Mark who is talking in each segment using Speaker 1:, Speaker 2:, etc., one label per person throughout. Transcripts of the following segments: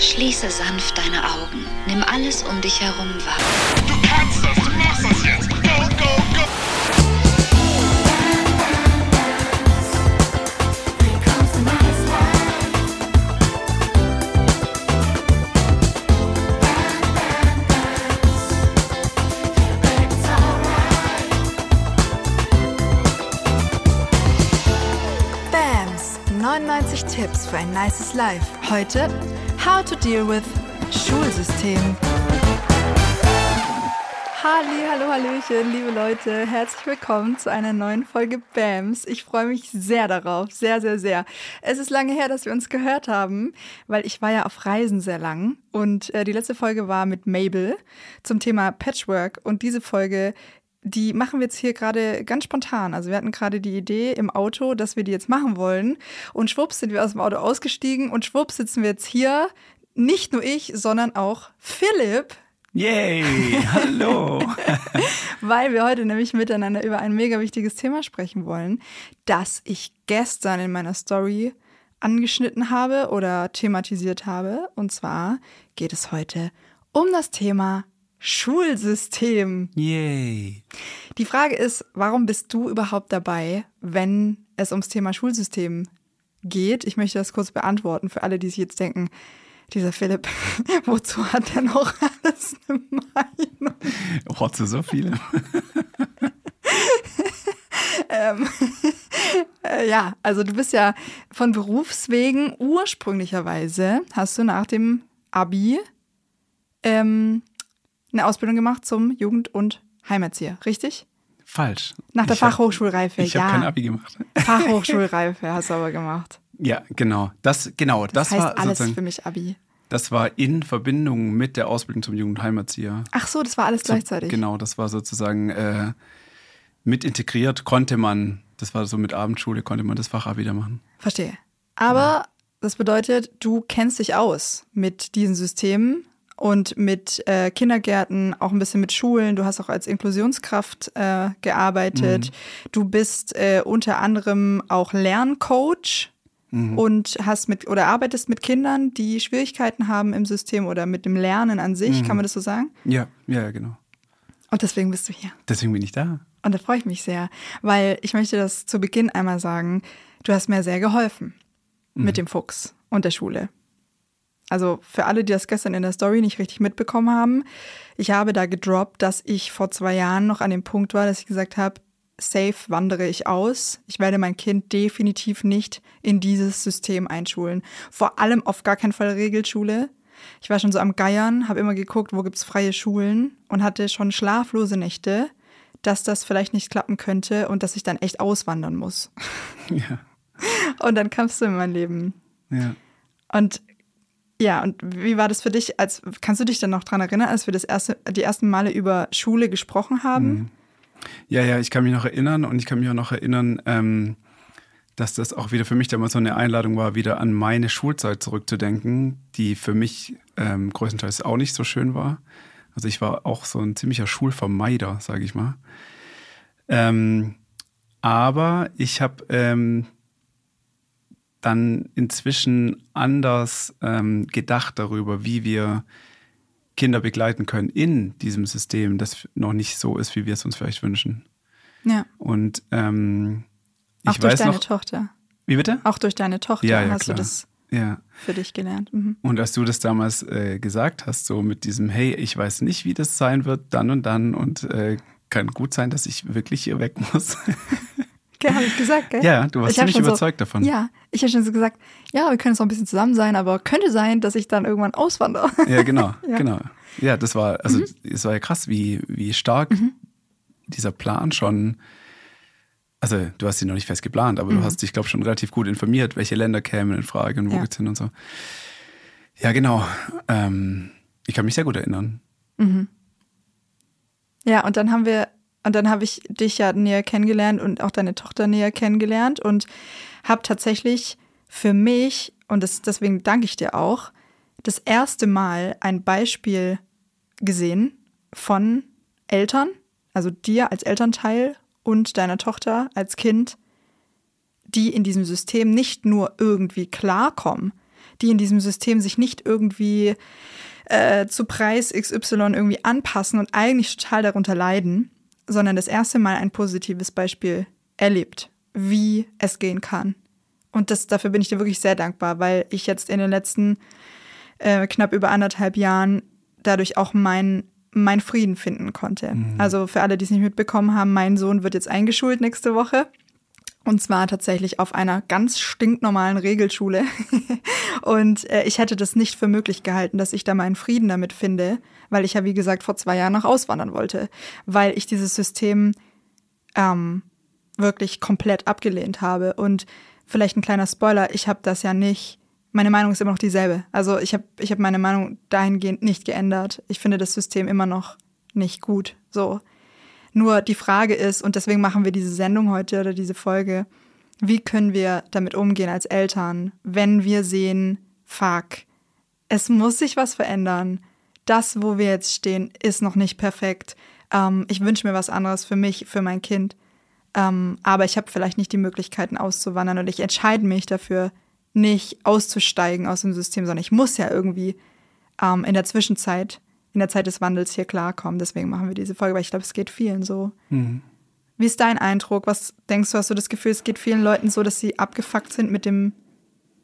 Speaker 1: Schließe sanft deine Augen. Nimm alles um dich herum wahr.
Speaker 2: Du kannst das, du machst das jetzt.
Speaker 3: Ein nices Life. Heute How to deal with Schulsystem. Halli, hallo, hallöchen, liebe Leute. Herzlich willkommen zu einer neuen Folge BAMS. Ich freue mich sehr darauf, sehr, sehr, sehr. Es ist lange her, dass wir uns gehört haben, weil ich war ja auf Reisen sehr lang und äh, die letzte Folge war mit Mabel zum Thema Patchwork und diese Folge die machen wir jetzt hier gerade ganz spontan. Also wir hatten gerade die Idee im Auto, dass wir die jetzt machen wollen. Und schwupps sind wir aus dem Auto ausgestiegen und schwupps sitzen wir jetzt hier. Nicht nur ich, sondern auch Philipp,
Speaker 4: Yay, hallo.
Speaker 3: weil wir heute nämlich miteinander über ein mega wichtiges Thema sprechen wollen, das ich gestern in meiner Story angeschnitten habe oder thematisiert habe. Und zwar geht es heute um das Thema Schulsystem.
Speaker 4: Yay.
Speaker 3: Die Frage ist, warum bist du überhaupt dabei, wenn es ums Thema Schulsystem geht? Ich möchte das kurz beantworten für alle, die sich jetzt denken, dieser Philipp, wozu hat er noch alles eine Meinung?
Speaker 4: Rotze so viele.
Speaker 3: Ähm, äh, ja, also du bist ja von Berufswegen ursprünglicherweise, hast du nach dem Abi ähm, eine Ausbildung gemacht zum Jugend- und Heimerzieher, richtig?
Speaker 4: Falsch.
Speaker 3: Nach der
Speaker 4: Ich hab-
Speaker 3: Fachhochschulreife,
Speaker 4: Ich
Speaker 3: ja.
Speaker 4: habe kein Abi gemacht.
Speaker 3: Fachhochschulreife hast du aber gemacht.
Speaker 4: Ja, genau. Das, genau, das,
Speaker 3: Das, heißt
Speaker 4: war
Speaker 3: alles für mich Abi.
Speaker 4: das war in Verbindung mit der Ausbildung zum Jugendheimerzieher.
Speaker 3: Ach so, das war alles
Speaker 4: So,
Speaker 3: gleichzeitig.
Speaker 4: Genau, das war sozusagen äh, mit integriert, konnte man, das war so mit Abendschule, konnte man das Fachabi da machen.
Speaker 3: Verstehe. Aber das bedeutet, du kennst dich aus mit diesen Systemen und mit äh, Kindergärten, auch ein bisschen mit Schulen. Du hast auch als Inklusionskraft äh, gearbeitet. Du bist äh, unter anderem auch Lerncoach und hast mit oder arbeitest mit Kindern, die Schwierigkeiten haben im System oder mit dem Lernen an sich. Kann man das so sagen?
Speaker 4: Ja, ja, ja, genau.
Speaker 3: Und deswegen bist du hier.
Speaker 4: Deswegen bin ich da.
Speaker 3: Und da freue ich mich sehr, weil ich möchte das zu Beginn einmal sagen, du hast mir sehr geholfen mit dem Fuchs und der Schule. Also für alle, die das gestern in der Story nicht richtig mitbekommen haben, ich habe da gedroppt, dass ich vor zwei Jahren noch an dem Punkt war, dass ich gesagt habe, safe wandere ich aus. Ich werde mein Kind definitiv nicht in dieses System einschulen. Vor allem auf gar keinen Fall Regelschule. Ich war schon so am Geiern, habe immer geguckt, wo gibt's freie Schulen und hatte schon schlaflose Nächte, dass das vielleicht nicht klappen könnte und dass ich dann echt auswandern muss.
Speaker 4: Ja,
Speaker 3: Und dann kamst du in mein Leben.
Speaker 4: ja.
Speaker 3: Und ja, und wie war das für dich? Als kannst du dich dann noch dran erinnern, als wir das erste, die ersten Male über Schule gesprochen haben?
Speaker 4: Ja, ja, ich kann mich noch erinnern und ich kann mich auch noch erinnern, ähm, dass das auch wieder für mich damals so eine Einladung war, wieder an meine Schulzeit zurückzudenken, die für mich ähm, größtenteils auch nicht so schön war. Also ich war auch so ein ziemlicher Schulvermeider, sage ich mal. Ähm, aber ich habe ähm, dann inzwischen anders ähm, gedacht darüber, wie wir Kinder begleiten können in diesem System, das noch nicht so ist, wie wir es uns vielleicht wünschen.
Speaker 3: Ja.
Speaker 4: Und ähm,
Speaker 3: Auch durch deine
Speaker 4: noch,
Speaker 3: Tochter.
Speaker 4: wie bitte?
Speaker 3: Auch durch deine Tochter
Speaker 4: Ja, ja,
Speaker 3: hast
Speaker 4: klar.
Speaker 3: du das
Speaker 4: Ja.
Speaker 3: für dich gelernt. Mhm.
Speaker 4: Und als du das damals äh, gesagt hast, so mit diesem, hey, ich weiß nicht, wie das sein wird, dann und dann und äh, kann gut sein, dass ich wirklich hier weg muss.
Speaker 3: Gell, habe ich gesagt, gell?
Speaker 4: ja, du warst ziemlich überzeugt
Speaker 3: so,
Speaker 4: davon.
Speaker 3: Ja, ich habe schon so gesagt, ja, wir können jetzt noch ein bisschen zusammen sein, aber könnte sein, dass ich dann irgendwann auswandere.
Speaker 4: Ja, genau,
Speaker 3: Ja. Mhm.
Speaker 4: genau. Ja, das war, also es war ja krass, wie, wie stark dieser Plan schon, also du hast ihn noch nicht fest geplant, aber
Speaker 3: Mhm.
Speaker 4: du hast dich, glaube ich, schon relativ gut informiert, welche Länder kämen in Frage und wo
Speaker 3: Ja.
Speaker 4: geht's hin und so. Ja, genau. Ähm, ich kann mich sehr gut erinnern.
Speaker 3: Ja, und dann haben wir, und dann habe ich dich ja näher kennengelernt und auch deine Tochter näher kennengelernt und habe tatsächlich für mich, und das, deswegen danke ich dir auch, das erste Mal ein Beispiel gesehen von Eltern, also dir als Elternteil und deiner Tochter als Kind, die in diesem System nicht nur irgendwie klarkommen, die in diesem System sich nicht irgendwie äh, zu Preis XY irgendwie anpassen und eigentlich total darunter leiden, sondern das erste Mal ein positives Beispiel erlebt, wie es gehen kann. Und das, dafür bin ich dir wirklich sehr dankbar, weil ich jetzt in den letzten äh, knapp über anderthalb Jahren dadurch auch meinen mein Frieden finden konnte. Mhm. Also für alle, die es nicht mitbekommen haben, mein Sohn wird jetzt eingeschult nächste Woche. Und zwar tatsächlich auf einer ganz stinknormalen Regelschule. und äh, ich hätte das nicht für möglich gehalten, dass ich da meinen Frieden damit finde, weil ich ja, wie gesagt, vor zwei Jahren noch auswandern wollte. Weil ich dieses System ähm, wirklich komplett abgelehnt habe. Und vielleicht ein kleiner Spoiler, ich habe das ja nicht meine Meinung ist immer noch dieselbe. Also ich habe ich hab meine Meinung dahingehend nicht geändert. Ich finde das System immer noch nicht gut. So. Nur die Frage ist, und deswegen machen wir diese Sendung heute oder diese Folge, wie können wir damit umgehen als Eltern, wenn wir sehen, fuck, es muss sich was verändern. Das, wo wir jetzt stehen, ist noch nicht perfekt. Ähm, ich wünsche mir was anderes für mich, für mein Kind. Ähm, aber ich habe vielleicht nicht die Möglichkeiten auszuwandern und ich entscheide mich dafür, nicht auszusteigen aus dem System, sondern ich muss ja irgendwie ähm, in der Zwischenzeit, in der Zeit des Wandels hier klarkommen. Deswegen machen wir diese Folge, weil ich glaube, es geht vielen so. Mhm. Wie ist dein Eindruck? Was denkst du, hast du das Gefühl, es geht vielen Leuten so, dass sie abgefuckt sind mit dem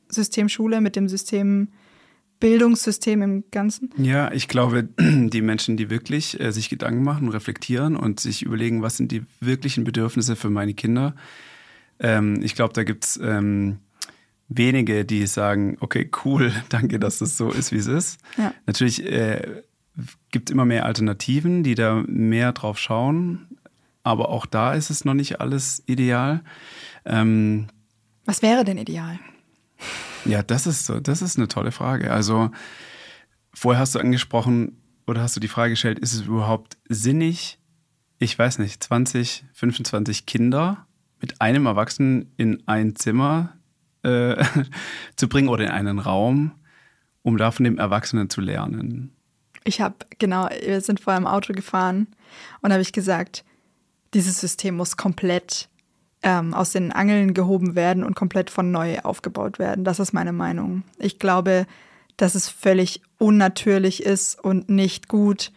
Speaker 3: System Schule, mit dem System Bildungssystem im Ganzen?
Speaker 4: Ja, ich glaube, die Menschen, die wirklich äh, sich Gedanken machen, reflektieren und sich überlegen, was sind die wirklichen Bedürfnisse für meine Kinder. Ähm, ich glaube, da gibt es ähm, wenige, die sagen, okay, cool, danke, dass das so ist, wie es ist. Ja. Natürlich äh, gibt immer mehr Alternativen, die da mehr drauf schauen, aber auch da ist es noch nicht alles ideal. Ähm,
Speaker 3: Was wäre denn ideal?
Speaker 4: Ja, das ist so, das ist eine tolle Frage. Also vorher hast du angesprochen oder hast du die Frage gestellt, ist es überhaupt sinnig, ich weiß nicht, 20, 25 Kinder mit einem Erwachsenen in ein Zimmer äh, zu bringen oder in einen Raum, um da von dem Erwachsenen zu lernen.
Speaker 3: Ich habe, genau, wir sind vorher im Auto gefahren und habe ich gesagt, dieses System muss komplett ähm, aus den Angeln gehoben werden und komplett von neu aufgebaut werden. Das ist meine Meinung. Ich glaube, dass es völlig unnatürlich ist und nicht gut,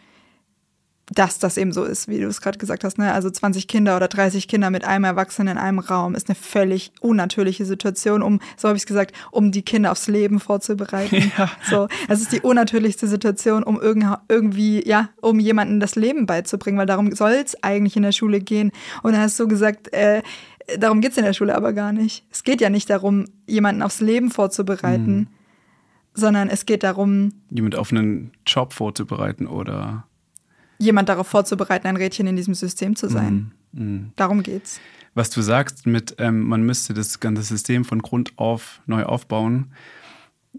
Speaker 3: dass das eben so ist, wie du es gerade gesagt hast. Ne? Also 20 Kinder oder 30 Kinder mit einem Erwachsenen in einem Raum ist eine völlig unnatürliche Situation, um, so habe ich es gesagt, um die Kinder aufs Leben vorzubereiten. Ja. So, es ist die unnatürlichste Situation, um irgendwie, ja, um jemandem das Leben beizubringen, weil darum soll es eigentlich in der Schule gehen. Und dann hast du gesagt, äh, darum geht es in der Schule aber gar nicht. Es geht ja nicht darum, jemanden aufs Leben vorzubereiten, mhm. sondern es geht darum,
Speaker 4: jemand auf einen Job vorzubereiten oder
Speaker 3: jemand darauf vorzubereiten, ein Rädchen in diesem System zu sein. Mm, mm. Darum geht's.
Speaker 4: Was du sagst mit, ähm, man müsste das ganze System von Grund auf neu aufbauen.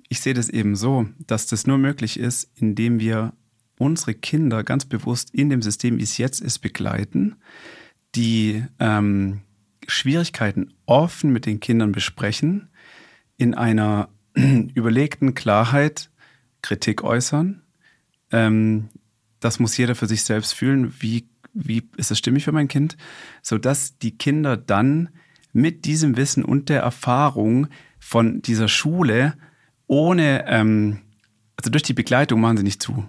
Speaker 4: Ich sehe das eben so, dass das nur möglich ist, indem wir unsere Kinder ganz bewusst in dem System, wie es jetzt ist, begleiten, die ähm, Schwierigkeiten offen mit den Kindern besprechen, in einer überlegten Klarheit Kritik äußern, ähm, das muss jeder für sich selbst fühlen, wie, wie ist das stimmig für mein Kind, sodass die Kinder dann mit diesem Wissen und der Erfahrung von dieser Schule ohne, ähm, also durch die Begleitung machen sie nicht zu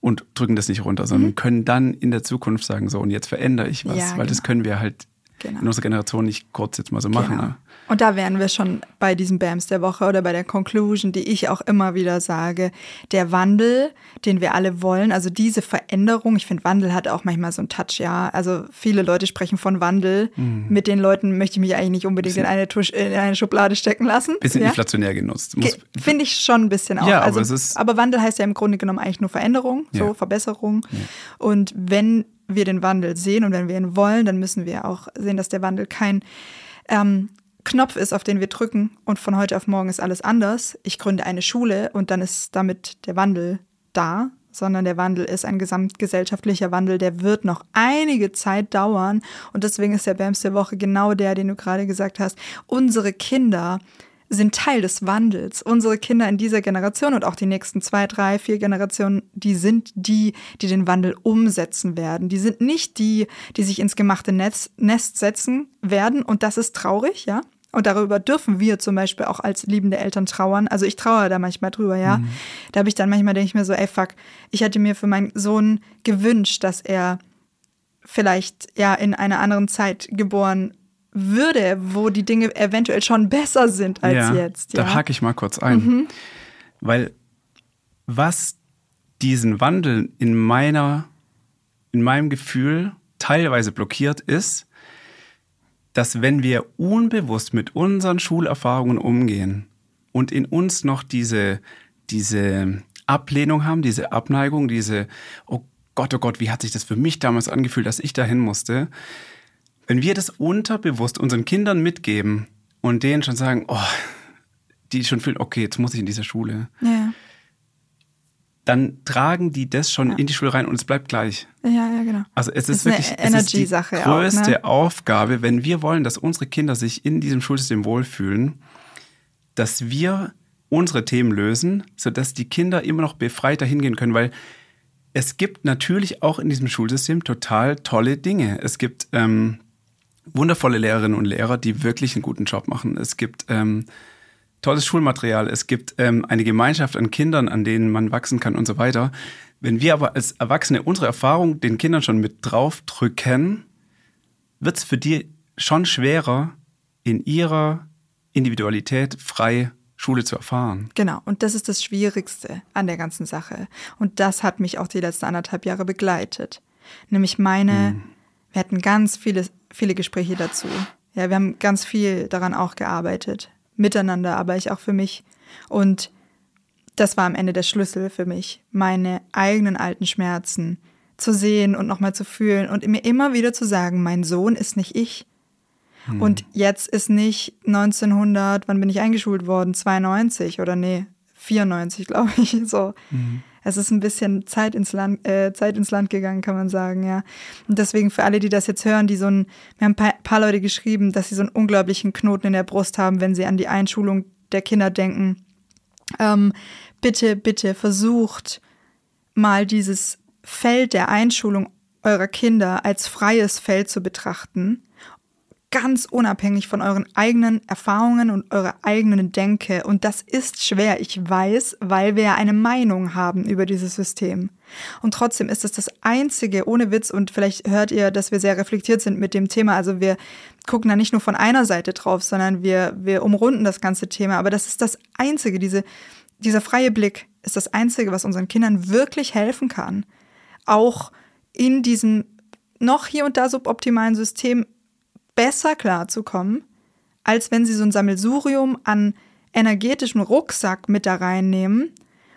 Speaker 4: und drücken das nicht runter, sondern mhm. können dann in der Zukunft sagen, so und jetzt verändere ich was, ja, weil genau. das können wir halt genau. in unserer Generation nicht kurz jetzt mal so machen. Genau. Ne?
Speaker 3: Und da wären wir schon bei diesen BAMs der Woche oder bei der Conclusion, die ich auch immer wieder sage. Der Wandel, den wir alle wollen, also diese Veränderung, ich finde, Wandel hat auch manchmal so einen Touch, ja. Also viele Leute sprechen von Wandel. Mhm. Mit den Leuten möchte ich mich eigentlich nicht unbedingt in eine, Tusch, in eine Schublade stecken lassen.
Speaker 4: Bisschen
Speaker 3: ja?
Speaker 4: inflationär genutzt.
Speaker 3: Finde ich schon ein bisschen auch.
Speaker 4: Ja, aber, also, ist
Speaker 3: aber Wandel heißt ja im Grunde genommen eigentlich nur Veränderung, so ja. Verbesserung. Ja. Und wenn wir den Wandel sehen und wenn wir ihn wollen, dann müssen wir auch sehen, dass der Wandel kein ähm, Knopf ist, auf den wir drücken und von heute auf morgen ist alles anders. Ich gründe eine Schule und dann ist damit der Wandel da, sondern der Wandel ist ein gesamtgesellschaftlicher Wandel, der wird noch einige Zeit dauern und deswegen ist der BAMS der Woche genau der, den du gerade gesagt hast. Unsere Kinder sind Teil des Wandels. Unsere Kinder in dieser Generation und auch die nächsten zwei, drei, vier Generationen, die sind die, die den Wandel umsetzen werden. Die sind nicht die, die sich ins gemachte Netz, Nest setzen werden. Und das ist traurig, ja Und darüber dürfen wir zum Beispiel auch als liebende Eltern trauern. Also ich trauere da manchmal drüber, ja.
Speaker 4: Mhm.
Speaker 3: Da habe ich dann manchmal, denke ich mir so, ey fuck, ich hätte mir für meinen Sohn gewünscht, dass er vielleicht ja in einer anderen Zeit geboren würde, wo die Dinge eventuell schon besser sind als
Speaker 4: ja,
Speaker 3: jetzt. Ja?
Speaker 4: Da hake ich mal kurz ein. Weil was diesen Wandel in meiner, in meinem Gefühl teilweise blockiert ist, dass wenn wir unbewusst mit unseren Schulerfahrungen umgehen und in uns noch diese, diese Ablehnung haben, diese Abneigung, diese, oh Gott, oh Gott, wie hat sich das für mich damals angefühlt, dass ich dahin musste, wenn wir das unterbewusst unseren Kindern mitgeben und denen schon sagen, oh, die schon fühlen, okay, jetzt muss ich in diese Schule,
Speaker 3: ja.
Speaker 4: Dann tragen die das schon in die Schule rein und es bleibt gleich.
Speaker 3: ja, ja, genau.
Speaker 4: Also es ist,
Speaker 3: Ist
Speaker 4: wirklich es ist die
Speaker 3: Energy-Sache auch,
Speaker 4: größte
Speaker 3: ne?
Speaker 4: Aufgabe, wenn wir wollen, dass unsere Kinder sich in diesem Schulsystem wohlfühlen, dass wir unsere Themen lösen, sodass die Kinder immer noch befreit dahin gehen können, weil es gibt natürlich auch in diesem Schulsystem total tolle Dinge. Es gibt ähm, wundervolle Lehrerinnen und Lehrer, die wirklich einen guten Job machen. Es gibt ähm, tolles Schulmaterial, es gibt ähm, eine Gemeinschaft an Kindern, an denen man wachsen kann und so weiter. Wenn wir aber als Erwachsene unsere Erfahrung den Kindern schon mit draufdrücken, wird es für die schon schwerer, in ihrer Individualität frei Schule zu erfahren.
Speaker 3: Genau, und das ist das Schwierigste an der ganzen Sache. Und das hat mich auch die letzten anderthalb Jahre begleitet. Nämlich meine, wir hatten ganz viele, viele Gespräche dazu. Ja, wir haben ganz viel daran auch gearbeitet. Miteinander, aber ich auch für mich. Und das war am Ende der Schlüssel für mich, meine eigenen alten Schmerzen zu sehen und nochmal zu fühlen und mir immer wieder zu sagen, mein Sohn ist nicht ich. Und jetzt ist nicht 1900, wann bin ich eingeschult worden? 92 oder nee, 94, glaube ich. So. Es ist ein bisschen Zeit ins Land, äh, Zeit ins Land gegangen, kann man sagen, ja. Und deswegen für alle, die das jetzt hören, die so ein, wir haben ein paar, Leute geschrieben, dass sie so einen unglaublichen Knoten in der Brust haben, wenn sie an die Einschulung der Kinder denken. Ähm, bitte, bitte versucht mal dieses Feld der Einschulung eurer Kinder als freies Feld zu betrachten ganz unabhängig von euren eigenen Erfahrungen und eurer eigenen Denke. Und das ist schwer, ich weiß, weil wir ja eine Meinung haben über dieses System. Und trotzdem ist es das einzige, ohne Witz, und vielleicht hört ihr, dass wir sehr reflektiert sind mit dem Thema. Also wir gucken da nicht nur von einer Seite drauf, sondern wir, wir umrunden das ganze Thema. Aber das ist das einzige, diese, dieser freie Blick ist das einzige, was unseren Kindern wirklich helfen kann. Auch in diesem noch hier und da suboptimalen System besser klarzukommen, als wenn sie so ein Sammelsurium an energetischem Rucksack mit da reinnehmen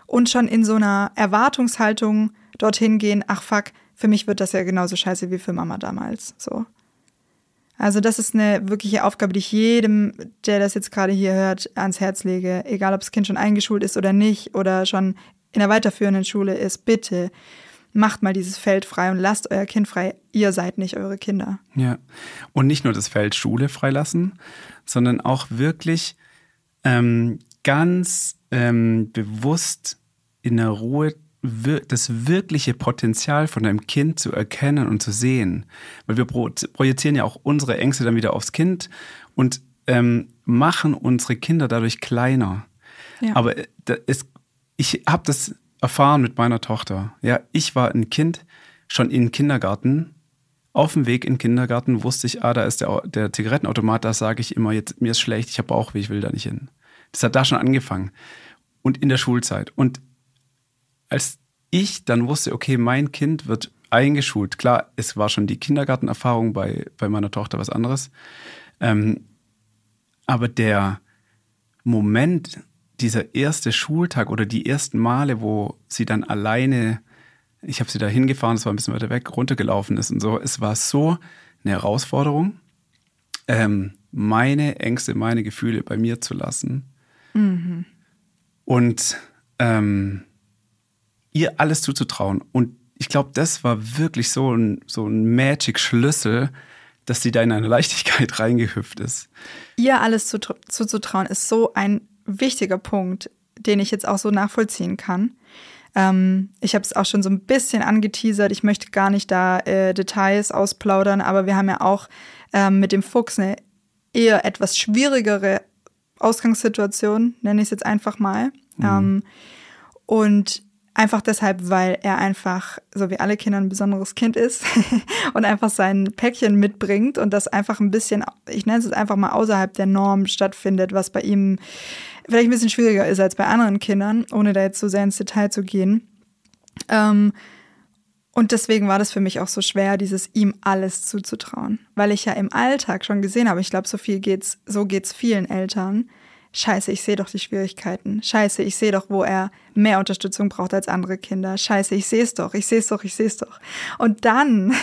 Speaker 3: und schon in so einer Erwartungshaltung dorthin gehen, ach fuck, für mich wird das ja genauso scheiße wie für Mama damals. So. Also das ist eine wirkliche Aufgabe, die ich jedem, der das jetzt gerade hier hört, ans Herz lege. Egal, ob das Kind schon eingeschult ist oder nicht oder schon in der weiterführenden Schule ist, bitte macht mal dieses Feld frei und lasst euer Kind frei. Ihr seid nicht eure Kinder.
Speaker 4: Ja. Und nicht nur das Feld Schule freilassen, sondern auch wirklich ähm, ganz ähm, bewusst in der Ruhe wir- das wirkliche Potenzial von deinem Kind zu erkennen und zu sehen. Weil wir pro projizieren ja auch unsere Ängste dann wieder aufs Kind und ähm, machen unsere Kinder dadurch kleiner.
Speaker 3: Ja.
Speaker 4: Aber äh, da ist, ich habe das erfahren mit meiner Tochter. Ja, ich war ein Kind schon im Kindergarten. Auf dem Weg in den Kindergarten wusste ich, ah, da ist der, der Zigarettenautomat, da sage ich immer, jetzt, mir ist schlecht, ich habe Bauchweh, ich will da nicht hin. Das hat da schon angefangen. Und in der Schulzeit. Und als ich dann wusste, okay, mein Kind wird eingeschult, klar, es war schon die Kindergartenerfahrung bei, bei meiner Tochter was anderes. Ähm, aber der Moment, dieser erste Schultag oder die ersten Male, wo sie dann alleine, ich habe sie da hingefahren, es war ein bisschen weiter weg, runtergelaufen ist und so, es war so eine Herausforderung, ähm, meine Ängste, meine Gefühle bei mir zu lassen. Und ähm, ihr alles zuzutrauen. Und ich glaube, das war wirklich so ein, so ein Magic-Schlüssel, dass sie da in eine Leichtigkeit reingehüpft ist.
Speaker 3: Ihr alles zu- zuzutrauen ist so ein wichtiger Punkt, den ich jetzt auch so nachvollziehen kann. Ähm, ich habe es auch schon so ein bisschen angeteasert. Ich möchte gar nicht da äh, Details ausplaudern, aber wir haben ja auch ähm, mit dem Fuchs eine eher etwas schwierigere Ausgangssituation, nenne ich es jetzt einfach mal. Ähm, und einfach deshalb, weil er einfach, so wie alle Kinder, ein besonderes Kind ist und einfach sein Päckchen mitbringt und das einfach ein bisschen, ich nenne es jetzt einfach mal außerhalb der Norm stattfindet, was bei ihm vielleicht ein bisschen schwieriger ist als bei anderen Kindern, ohne da jetzt so sehr ins Detail zu gehen. Ähm, und deswegen war das für mich auch so schwer, dieses ihm alles zuzutrauen, weil ich ja im Alltag schon gesehen habe, ich glaube, so viel geht's, so geht's vielen Eltern. Scheiße, ich sehe doch die Schwierigkeiten. Scheiße, ich sehe doch, wo er mehr Unterstützung braucht als andere Kinder. Scheiße, ich sehe es doch, ich sehe es doch, ich sehe es doch. Und dann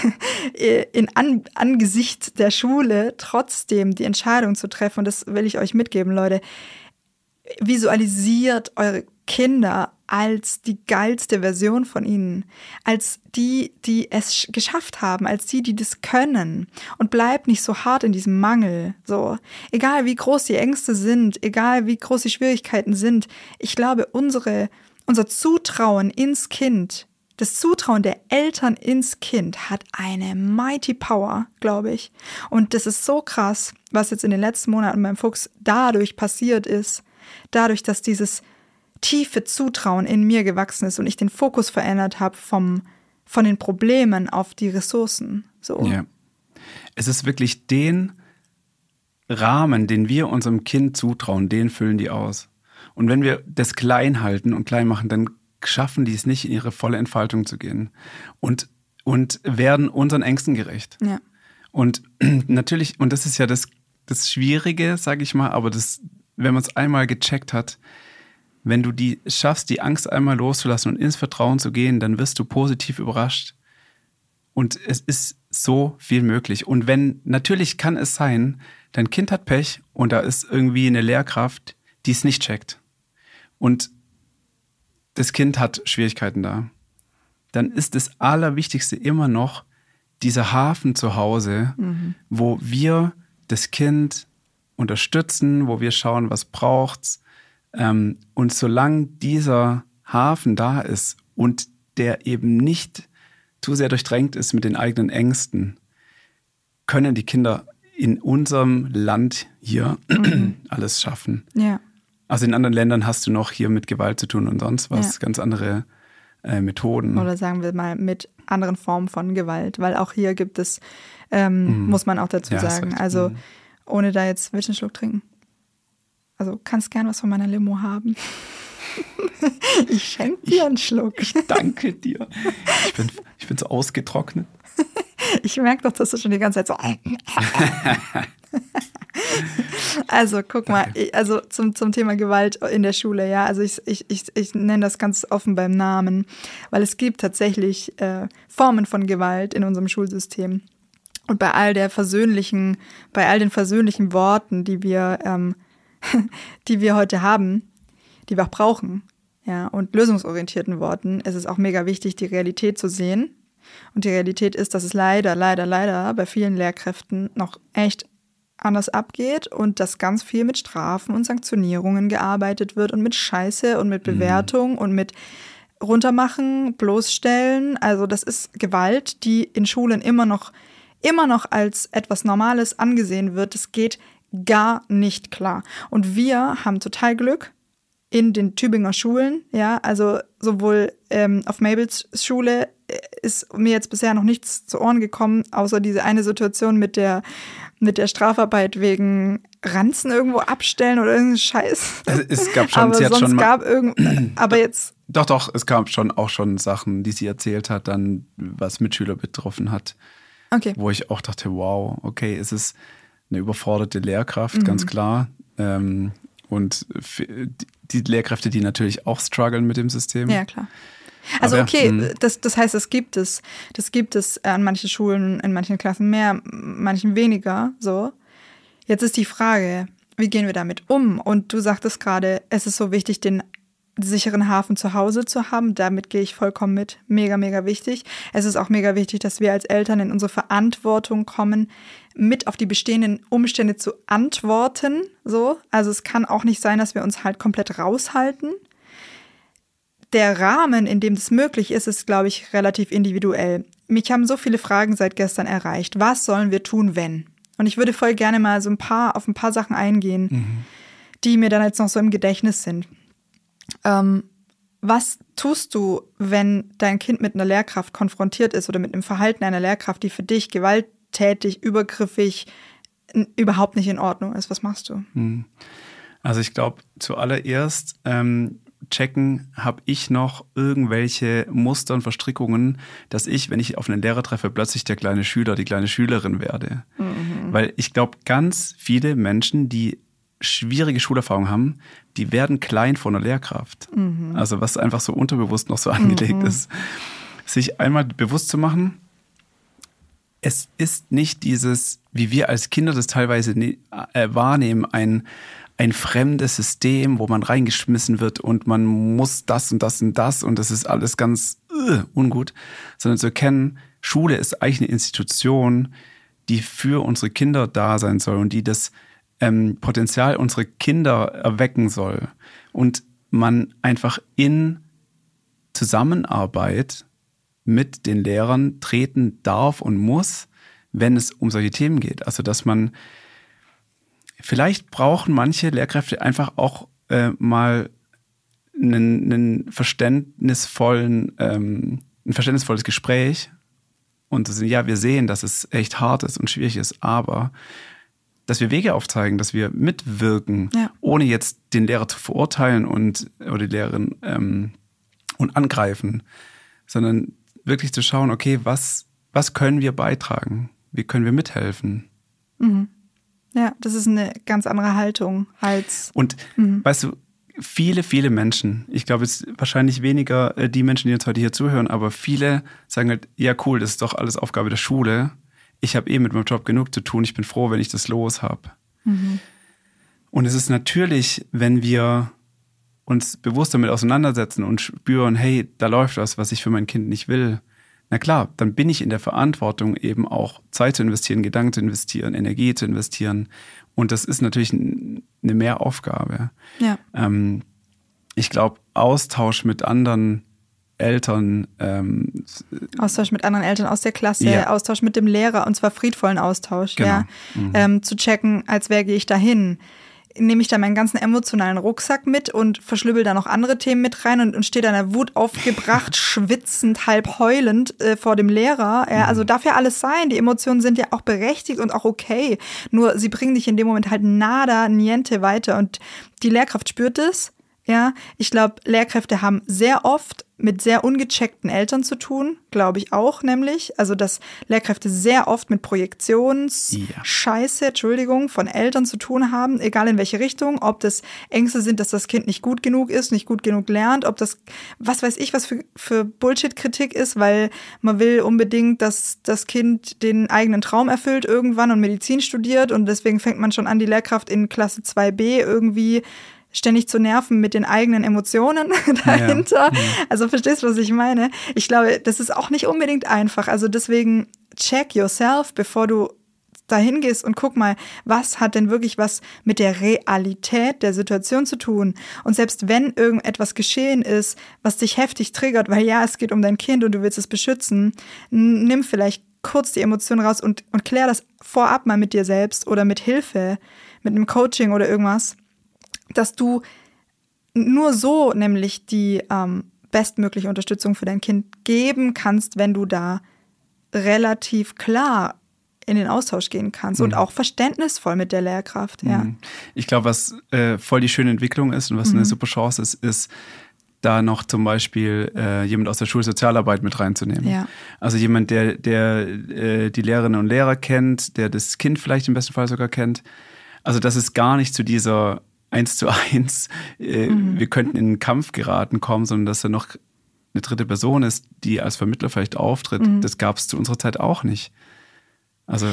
Speaker 3: in An Angesicht der Schule trotzdem die Entscheidung zu treffen, und das will ich euch mitgeben, Leute, visualisiert eure Kinder als die geilste Version von ihnen, als die, die es geschafft haben, als die, die das können und bleibt nicht so hart in diesem Mangel, so. Egal wie groß die Ängste sind, egal wie groß die Schwierigkeiten sind, ich glaube, unsere, unser Zutrauen ins Kind, das Zutrauen der Eltern ins Kind hat eine mighty Power, glaube ich. Und das ist so krass, was jetzt in den letzten Monaten beim Fuchs dadurch passiert ist, dadurch, dass dieses tiefe Zutrauen in mir gewachsen ist und ich den Fokus verändert habe vom von den Problemen auf die Ressourcen. So.
Speaker 4: Ja. Es ist wirklich den Rahmen, den wir unserem Kind zutrauen, den füllen die aus. Und wenn wir das klein halten und klein machen, dann schaffen die es nicht, in ihre volle Entfaltung zu gehen. Und, und werden unseren Ängsten gerecht.
Speaker 3: Ja.
Speaker 4: Und natürlich, und das ist ja das, das Schwierige, sage ich mal, aber das, wenn man es einmal gecheckt hat, wenn du die schaffst, die Angst einmal loszulassen und ins Vertrauen zu gehen, dann wirst du positiv überrascht. Und es ist so viel möglich. Und wenn, natürlich kann es sein, dein Kind hat Pech und da ist irgendwie eine Lehrkraft, die es nicht checkt. Und das Kind hat Schwierigkeiten da. Dann ist das Allerwichtigste immer noch dieser Hafen zu Hause, mhm. wo wir das Kind unterstützen, wo wir schauen, was braucht's, ähm, und solange dieser Hafen da ist und der eben nicht zu sehr durchdrängt ist mit den eigenen Ängsten, können die Kinder in unserem Land hier mhm. alles schaffen.
Speaker 3: Ja.
Speaker 4: Also in anderen Ländern hast du noch hier mit Gewalt zu tun und sonst was, ja. ganz andere äh, Methoden.
Speaker 3: Oder sagen wir mal mit anderen Formen von Gewalt, weil auch hier gibt es, ähm, mhm. muss man auch dazu ja, sagen, also mhm. Ohne da jetzt, willst du einen Schluck trinken? Also kannst gern was von meiner Limo haben. ich schenke dir einen Schluck.
Speaker 4: Ich danke dir. Ich bin, ich bin so ausgetrocknet.
Speaker 3: Ich merke doch, dass du schon die ganze Zeit so. also, guck mal, also zum, zum Thema Gewalt in der Schule, ja. Also ich, ich, ich, ich nenne das ganz offen beim Namen, weil es gibt tatsächlich äh, Formen von Gewalt in unserem Schulsystem. Und bei all der versöhnlichen, bei all den versöhnlichen Worten, die wir ähm, die wir heute haben, die wir auch brauchen, ja, und lösungsorientierten Worten, ist es auch mega wichtig, die Realität zu sehen. Und die Realität ist, dass es leider, leider, leider bei vielen Lehrkräften noch echt anders abgeht und dass ganz viel mit Strafen und Sanktionierungen gearbeitet wird und mit Scheiße und mit mhm. Bewertung mhm. und mit runtermachen, bloßstellen. Also das ist Gewalt, die in Schulen immer noch immer noch als etwas Normales angesehen wird. Es geht gar nicht klar. Und wir haben total Glück in den Tübinger Schulen, ja, also sowohl ähm, auf Mabels Schule äh, ist mir jetzt bisher noch nichts zu Ohren gekommen, außer diese eine Situation mit der mit der Strafarbeit wegen Ranzen irgendwo abstellen oder irgendeinen Scheiß.
Speaker 4: Es gab schon,
Speaker 3: aber
Speaker 4: sie
Speaker 3: sonst
Speaker 4: schon
Speaker 3: gab irgend, aber jetzt.
Speaker 4: Doch, doch, es gab schon auch schon Sachen, die sie erzählt hat, dann was Mitschüler betroffen hat.
Speaker 3: Okay.
Speaker 4: Wo ich auch dachte, wow, okay, es ist eine überforderte Lehrkraft, mhm. ganz klar. Ähm, und die Lehrkräfte, die natürlich auch strugglen mit dem System.
Speaker 3: Ja, klar. Also okay, ja, das, das heißt, es gibt es. Das gibt es an manchen Schulen, in manchen Klassen mehr, manchen weniger. So. Jetzt ist die Frage, wie gehen wir damit um? Und du sagtest gerade, es ist so wichtig, den sicheren Hafen zu Hause zu haben. Damit gehe ich vollkommen mit. Mega, mega wichtig. Es ist auch mega wichtig, dass wir als Eltern in unsere Verantwortung kommen, mit auf die bestehenden Umstände zu antworten. So. Also es kann auch nicht sein, dass wir uns halt komplett raushalten. Der Rahmen, in dem das möglich ist, ist, glaube ich, relativ individuell. Mich haben so viele Fragen seit gestern erreicht. Was sollen wir tun, wenn? Und ich würde voll gerne mal so ein paar auf ein paar Sachen eingehen,
Speaker 4: Mhm.
Speaker 3: die mir dann jetzt noch so im Gedächtnis sind. Ähm, was tust du, wenn dein Kind mit einer Lehrkraft konfrontiert ist oder mit einem Verhalten einer Lehrkraft, die für dich gewalttätig, übergriffig, überhaupt nicht in Ordnung ist? Was machst du?
Speaker 4: Also ich glaube, zuallererst ähm, checken, habe ich noch irgendwelche Muster und Verstrickungen, dass ich, wenn ich auf einen Lehrer treffe, plötzlich der kleine Schüler, die kleine Schülerin werde. Weil ich glaube, ganz viele Menschen, die schwierige Schulerfahrung haben, die werden klein vor einer Lehrkraft. Also was einfach so unterbewusst noch so angelegt ist. Sich einmal bewusst zu machen, es ist nicht dieses, wie wir als Kinder das teilweise ne, äh, wahrnehmen, ein, ein fremdes System, wo man reingeschmissen wird und man muss das und das und das und das ist alles ganz äh, ungut, sondern zu erkennen, Schule ist eigentlich eine Institution, die für unsere Kinder da sein soll und die das ähm, Potenzial unserer Kinder erwecken soll. Und man einfach in Zusammenarbeit mit den Lehrern treten darf und muss, wenn es um solche Themen geht. Also dass man vielleicht brauchen manche Lehrkräfte einfach auch äh, mal einen, einen verständnisvollen, ähm, ein verständnisvolles Gespräch und ja, wir sehen, dass es echt hart ist und schwierig ist, aber dass wir Wege aufzeigen, dass wir mitwirken,
Speaker 3: Ja.
Speaker 4: ohne jetzt den Lehrer zu verurteilen und oder die Lehrerin ähm, und angreifen, sondern wirklich zu schauen, okay, was, was können wir beitragen? Wie können wir mithelfen?
Speaker 3: Ja, das ist eine ganz andere Haltung als.
Speaker 4: Und weißt du, viele, viele Menschen, ich glaube, es ist wahrscheinlich weniger äh, die Menschen, die uns heute hier zuhören, aber viele sagen halt, ja cool, das ist doch alles Aufgabe der Schule. Ich habe eh mit meinem Job genug zu tun. Ich bin froh, wenn ich das los habe. Und es ist natürlich, wenn wir uns bewusst damit auseinandersetzen und spüren, hey, da läuft was, was ich für mein Kind nicht will. Na klar, dann bin ich in der Verantwortung, eben auch Zeit zu investieren, Gedanken zu investieren, Energie zu investieren. Und das ist natürlich eine Mehraufgabe.
Speaker 3: Ja.
Speaker 4: Ähm, ich glaube, Austausch mit anderen Eltern, ähm,
Speaker 3: Austausch mit anderen Eltern aus der Klasse,
Speaker 4: Ja.
Speaker 3: Austausch mit dem Lehrer und zwar friedvollen Austausch,
Speaker 4: Genau.
Speaker 3: ja. Ähm, zu checken, als wer gehe ich dahin. Nehme ich da meinen ganzen emotionalen Rucksack mit und verschlübbel da noch andere Themen mit rein und, und stehe da in der Wut aufgebracht, schwitzend, halb heulend äh, vor dem Lehrer. Ja, also darf ja alles sein. Die Emotionen sind ja auch berechtigt und auch okay. Nur sie bringen dich in dem Moment halt nada, niente weiter. Und die Lehrkraft spürt es. Ja, ich glaube, Lehrkräfte haben sehr oft mit sehr ungecheckten Eltern zu tun, glaube ich auch nämlich. Also, dass Lehrkräfte sehr oft mit Projektionsscheiße,
Speaker 4: Ja.
Speaker 3: Entschuldigung, von Eltern zu tun haben, egal in welche Richtung, ob das Ängste sind, dass das Kind nicht gut genug ist, nicht gut genug lernt, ob das, was weiß ich, was für, für Bullshit-Kritik ist, weil man will unbedingt, dass das Kind den eigenen Traum erfüllt irgendwann und Medizin studiert und deswegen fängt man schon an, die Lehrkraft in Klasse 2b irgendwie ständig zu nerven mit den eigenen Emotionen dahinter. Also verstehst du, was ich meine? Ich glaube, das ist auch nicht unbedingt einfach. Also deswegen check yourself, bevor du dahin gehst und guck mal, was hat denn wirklich was mit der Realität der Situation zu tun? Und selbst wenn irgendetwas geschehen ist, was dich heftig triggert, weil ja, es geht um dein Kind und du willst es beschützen, nimm vielleicht kurz die Emotionen raus und, und klär das vorab mal mit dir selbst oder mit Hilfe, mit einem Coaching oder irgendwas dass du nur so nämlich die ähm, bestmögliche Unterstützung für dein Kind geben kannst, wenn du da relativ klar in den Austausch gehen kannst und auch verständnisvoll mit der Lehrkraft. Ja.
Speaker 4: Mhm. Ich glaube, was äh, voll die schöne Entwicklung ist und was eine super Chance ist, ist, da noch zum Beispiel äh, jemand aus der Schulsozialarbeit mit reinzunehmen.
Speaker 3: Ja.
Speaker 4: Also jemand, der, der äh, die Lehrerinnen und Lehrer kennt, der das Kind vielleicht im besten Fall sogar kennt. Also dass es gar nicht zu dieser eins zu eins, äh, wir könnten in einen Kampf geraten kommen, sondern dass da noch eine dritte Person ist, die als Vermittler vielleicht auftritt. Das gab es zu unserer Zeit auch nicht. Also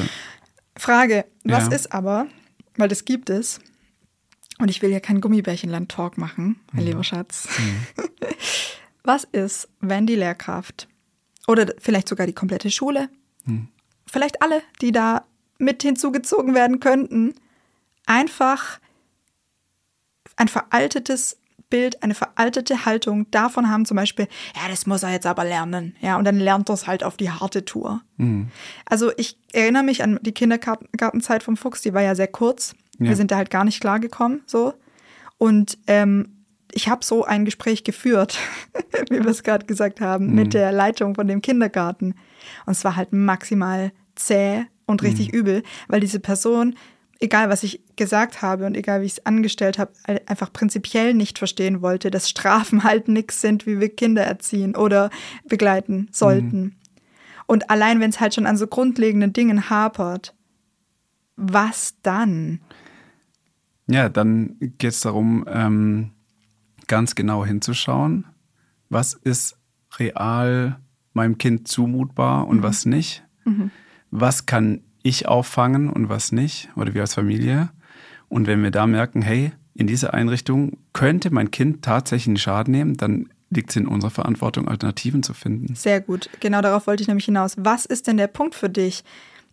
Speaker 3: Frage, was
Speaker 4: Ja.
Speaker 3: ist aber, weil das gibt es, und ich will ja kein Gummibärchenland-Talk machen, mein lieber Schatz. Was ist, wenn die Lehrkraft oder vielleicht sogar die komplette Schule, vielleicht alle, die da mit hinzugezogen werden könnten, einfach ein veraltetes Bild, eine veraltete Haltung davon haben, zum Beispiel, ja, das muss er jetzt aber lernen. Ja, und dann lernt er es halt auf die harte Tour. Also ich erinnere mich an die Kindergartenzeit vom Fuchs, die war ja sehr kurz.
Speaker 4: Ja.
Speaker 3: Wir sind da halt gar nicht klargekommen, so. Und ähm, ich habe so ein Gespräch geführt, wie wir es gerade gesagt haben, mit der Leitung von dem Kindergarten. Und es war halt maximal zäh und richtig übel, weil diese Person, egal was ich gesagt habe und egal wie ich es angestellt habe, einfach prinzipiell nicht verstehen wollte, dass Strafen halt nichts sind, wie wir Kinder erziehen oder begleiten sollten. Und allein wenn es halt schon an so grundlegenden Dingen hapert, was dann?
Speaker 4: Ja, dann geht es darum, ähm, ganz genau hinzuschauen, was ist real meinem Kind zumutbar und was nicht. Was kann ich auffangen und was nicht, oder wir als Familie. Und wenn wir da merken, hey, in dieser Einrichtung könnte mein Kind tatsächlich einen Schaden nehmen, dann liegt es in unserer Verantwortung, Alternativen zu finden.
Speaker 3: Sehr gut. Genau darauf wollte ich nämlich hinaus. Was ist denn der Punkt für dich?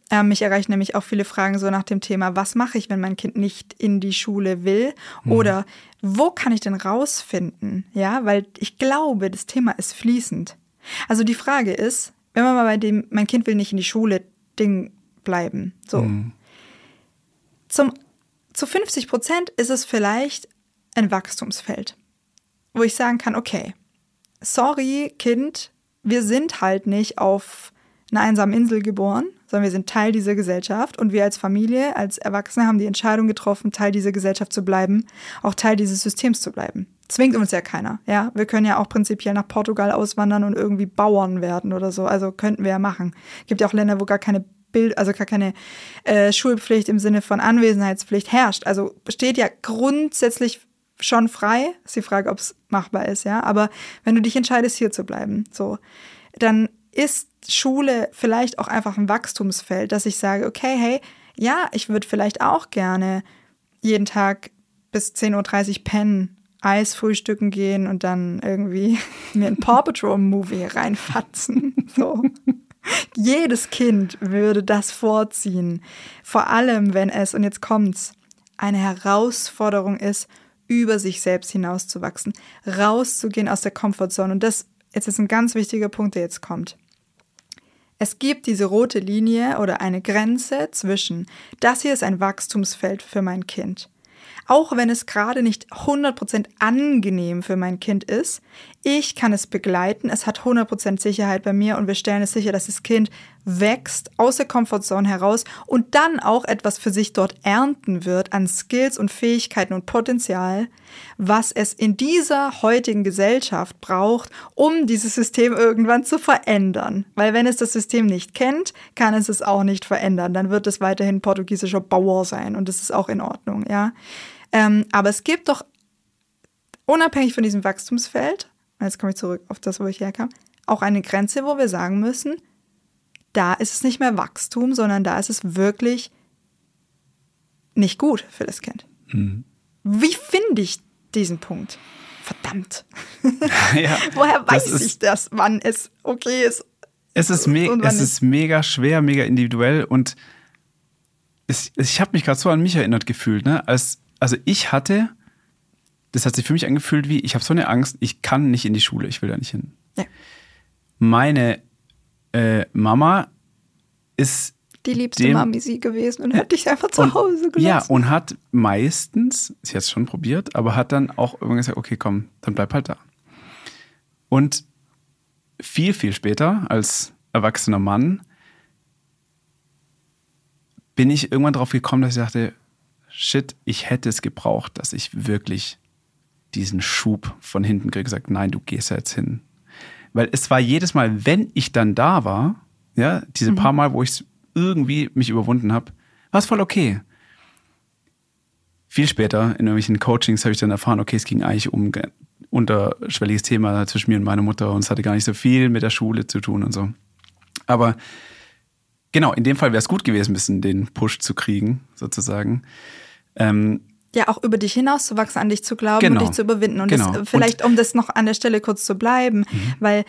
Speaker 3: Ähm, mich erreichen nämlich auch viele Fragen so nach dem Thema, was mache ich, wenn mein Kind nicht in die Schule will? Oder wo kann ich denn rausfinden? Ja, weil ich glaube, das Thema ist fließend. Also die Frage ist, wenn wir mal bei dem, mein Kind will nicht in die Schule, Ding bleiben. So. Zum, zu 50 Prozent ist es vielleicht ein Wachstumsfeld, wo ich sagen kann, okay, sorry, Kind, wir sind halt nicht auf einer einsamen Insel geboren, sondern wir sind Teil dieser Gesellschaft und wir als Familie, als Erwachsene haben die Entscheidung getroffen, Teil dieser Gesellschaft zu bleiben, auch Teil dieses Systems zu bleiben. Zwingt uns ja keiner, ja. Wir können ja auch prinzipiell nach Portugal auswandern und irgendwie Bauern werden oder so. Also könnten wir ja machen. Gibt ja auch Länder, wo gar keine Bild, also gar keine äh, Schulpflicht im Sinne von Anwesenheitspflicht herrscht. Also steht ja grundsätzlich schon frei. Ist die Frage, ob es machbar ist, ja. Aber wenn du dich entscheidest, hier zu bleiben, so, dann ist Schule vielleicht auch einfach ein Wachstumsfeld, dass ich sage, okay, hey, ja, ich würde vielleicht auch gerne jeden Tag bis 10.30 Uhr pennen, Eis frühstücken gehen und dann irgendwie mir ein Paw Patrol Movie reinfatzen. So. Jedes Kind würde das vorziehen. Vor allem, wenn es, und jetzt kommt's, eine Herausforderung ist, über sich selbst hinauszuwachsen, rauszugehen aus der Comfortzone. Und das jetzt ist ein ganz wichtiger Punkt, der jetzt kommt. Es gibt diese rote Linie oder eine Grenze zwischen, das hier ist ein Wachstumsfeld für mein Kind. Auch wenn es gerade nicht 100% angenehm für mein Kind ist, ich kann es begleiten, es hat 100% Sicherheit bei mir und wir stellen es sicher, dass das Kind wächst aus der Comfortzone heraus und dann auch etwas für sich dort ernten wird an Skills und Fähigkeiten und Potenzial, was es in dieser heutigen Gesellschaft braucht, um dieses System irgendwann zu verändern. Weil wenn es das System nicht kennt, kann es es auch nicht verändern. Dann wird es weiterhin portugiesischer Bauer sein und das ist auch in Ordnung, ja. Ähm, aber es gibt doch unabhängig von diesem Wachstumsfeld, jetzt komme ich zurück auf das, wo ich herkam, auch eine Grenze, wo wir sagen müssen, da ist es nicht mehr Wachstum, sondern da ist es wirklich nicht gut für das Kind. Wie finde ich diesen Punkt? Verdammt.
Speaker 4: Ja,
Speaker 3: Woher weiß
Speaker 4: ist-
Speaker 3: ich das, wann es okay ist?
Speaker 4: Es ist, me es ist mega schwer, mega individuell und es, ich habe mich gerade so an mich erinnert gefühlt. Ne? Als, also ich hatte, das hat sich für mich angefühlt wie, ich habe so eine Angst, ich kann nicht in die Schule, ich will da nicht hin.
Speaker 3: Ja.
Speaker 4: Meine äh, Mama ist
Speaker 3: Die liebste
Speaker 4: Dem-
Speaker 3: Mami sie gewesen und hat dich einfach zu
Speaker 4: und,
Speaker 3: Hause gelassen.
Speaker 4: Ja, und hat meistens, sie hat es schon probiert, aber hat dann auch irgendwann gesagt, okay, komm, dann bleib halt da. Und viel, viel später, als erwachsener Mann, bin ich irgendwann drauf gekommen, dass ich dachte, shit, ich hätte es gebraucht, dass ich wirklich diesen Schub von hinten kriege, gesagt, nein, du gehst ja jetzt hin. Weil es war jedes Mal, wenn ich dann da war, ja, diese paar Mal, wo ich irgendwie mich überwunden habe, war es voll okay. Viel später in irgendwelchen Coachings habe ich dann erfahren, okay, es ging eigentlich um ein unterschwelliges Thema zwischen mir und meiner Mutter und es hatte gar nicht so viel mit der Schule zu tun und so. Aber genau, in dem Fall wäre es gut gewesen, ein bisschen den Push zu kriegen, sozusagen. Ähm,
Speaker 3: Ja, auch über dich hinauszuwachsen, an dich zu glauben
Speaker 4: Genau.
Speaker 3: und dich zu überwinden. Und
Speaker 4: Genau.
Speaker 3: das, äh, vielleicht, um das noch an der Stelle kurz zu bleiben, weil